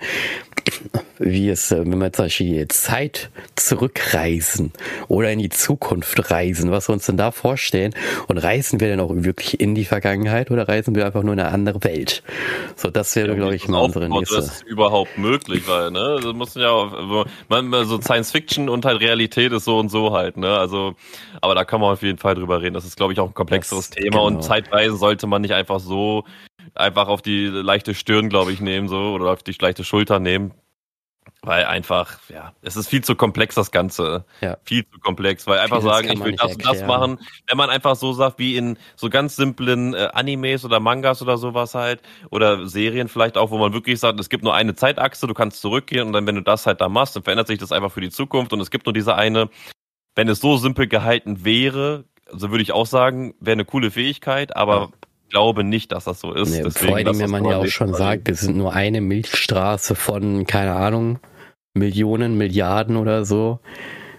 wie es, wenn wir zum Beispiel Zeit zurückreisen oder in die Zukunft reisen, was wir uns denn da vorstellen vorstellen? Und reisen wir denn auch wirklich in die Vergangenheit oder reisen wir einfach nur in eine andere Welt? So, das wäre, ja, glaube ich, mal unsere nächste. Das ist überhaupt möglich, weil, ne, das muss ja auch, man, so Science Fiction und halt Realität ist so und so halt, ne, also, aber da kann man auf jeden Fall drüber reden. Das ist, glaube ich, auch ein komplexeres das, Thema genau. und Zeitreisen sollte man nicht einfach so einfach auf die leichte Stirn, glaube ich, nehmen, so, oder auf die leichte Schulter nehmen. Weil einfach, ja, es ist viel zu komplex, das Ganze. Ja. Viel zu komplex, weil einfach Vieles sagen, ich will das und das machen. Wenn man einfach so sagt, wie in so ganz simplen äh, Animes oder Mangas oder sowas halt, oder Serien vielleicht auch, wo man wirklich sagt, es gibt nur eine Zeitachse, du kannst zurückgehen und dann, wenn du das halt da machst, dann verändert sich das einfach für die Zukunft und es gibt nur diese eine. Wenn es so simpel gehalten wäre, so würde ich auch sagen, wäre eine coole Fähigkeit, aber ja glaube nicht, dass das so ist. Nee, Deswegen, vor allem, wenn man ja auch schon sagt, es sind nur eine Milchstraße von, keine Ahnung, Millionen, Milliarden oder so.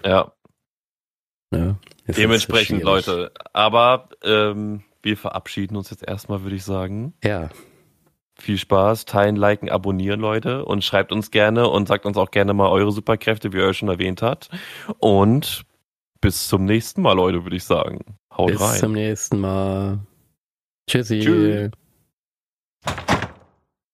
Ja. Ne? Dementsprechend, Leute. Aber ähm, wir verabschieden uns jetzt erstmal, würde ich sagen. Ja. Viel Spaß, teilen, liken, abonnieren, Leute. Und schreibt uns gerne und sagt uns auch gerne mal eure Superkräfte, wie ihr euch schon erwähnt habt. Und bis zum nächsten Mal, Leute, würde ich sagen. Haut bis rein. Bis zum nächsten Mal. Tschüssi. Tschüss.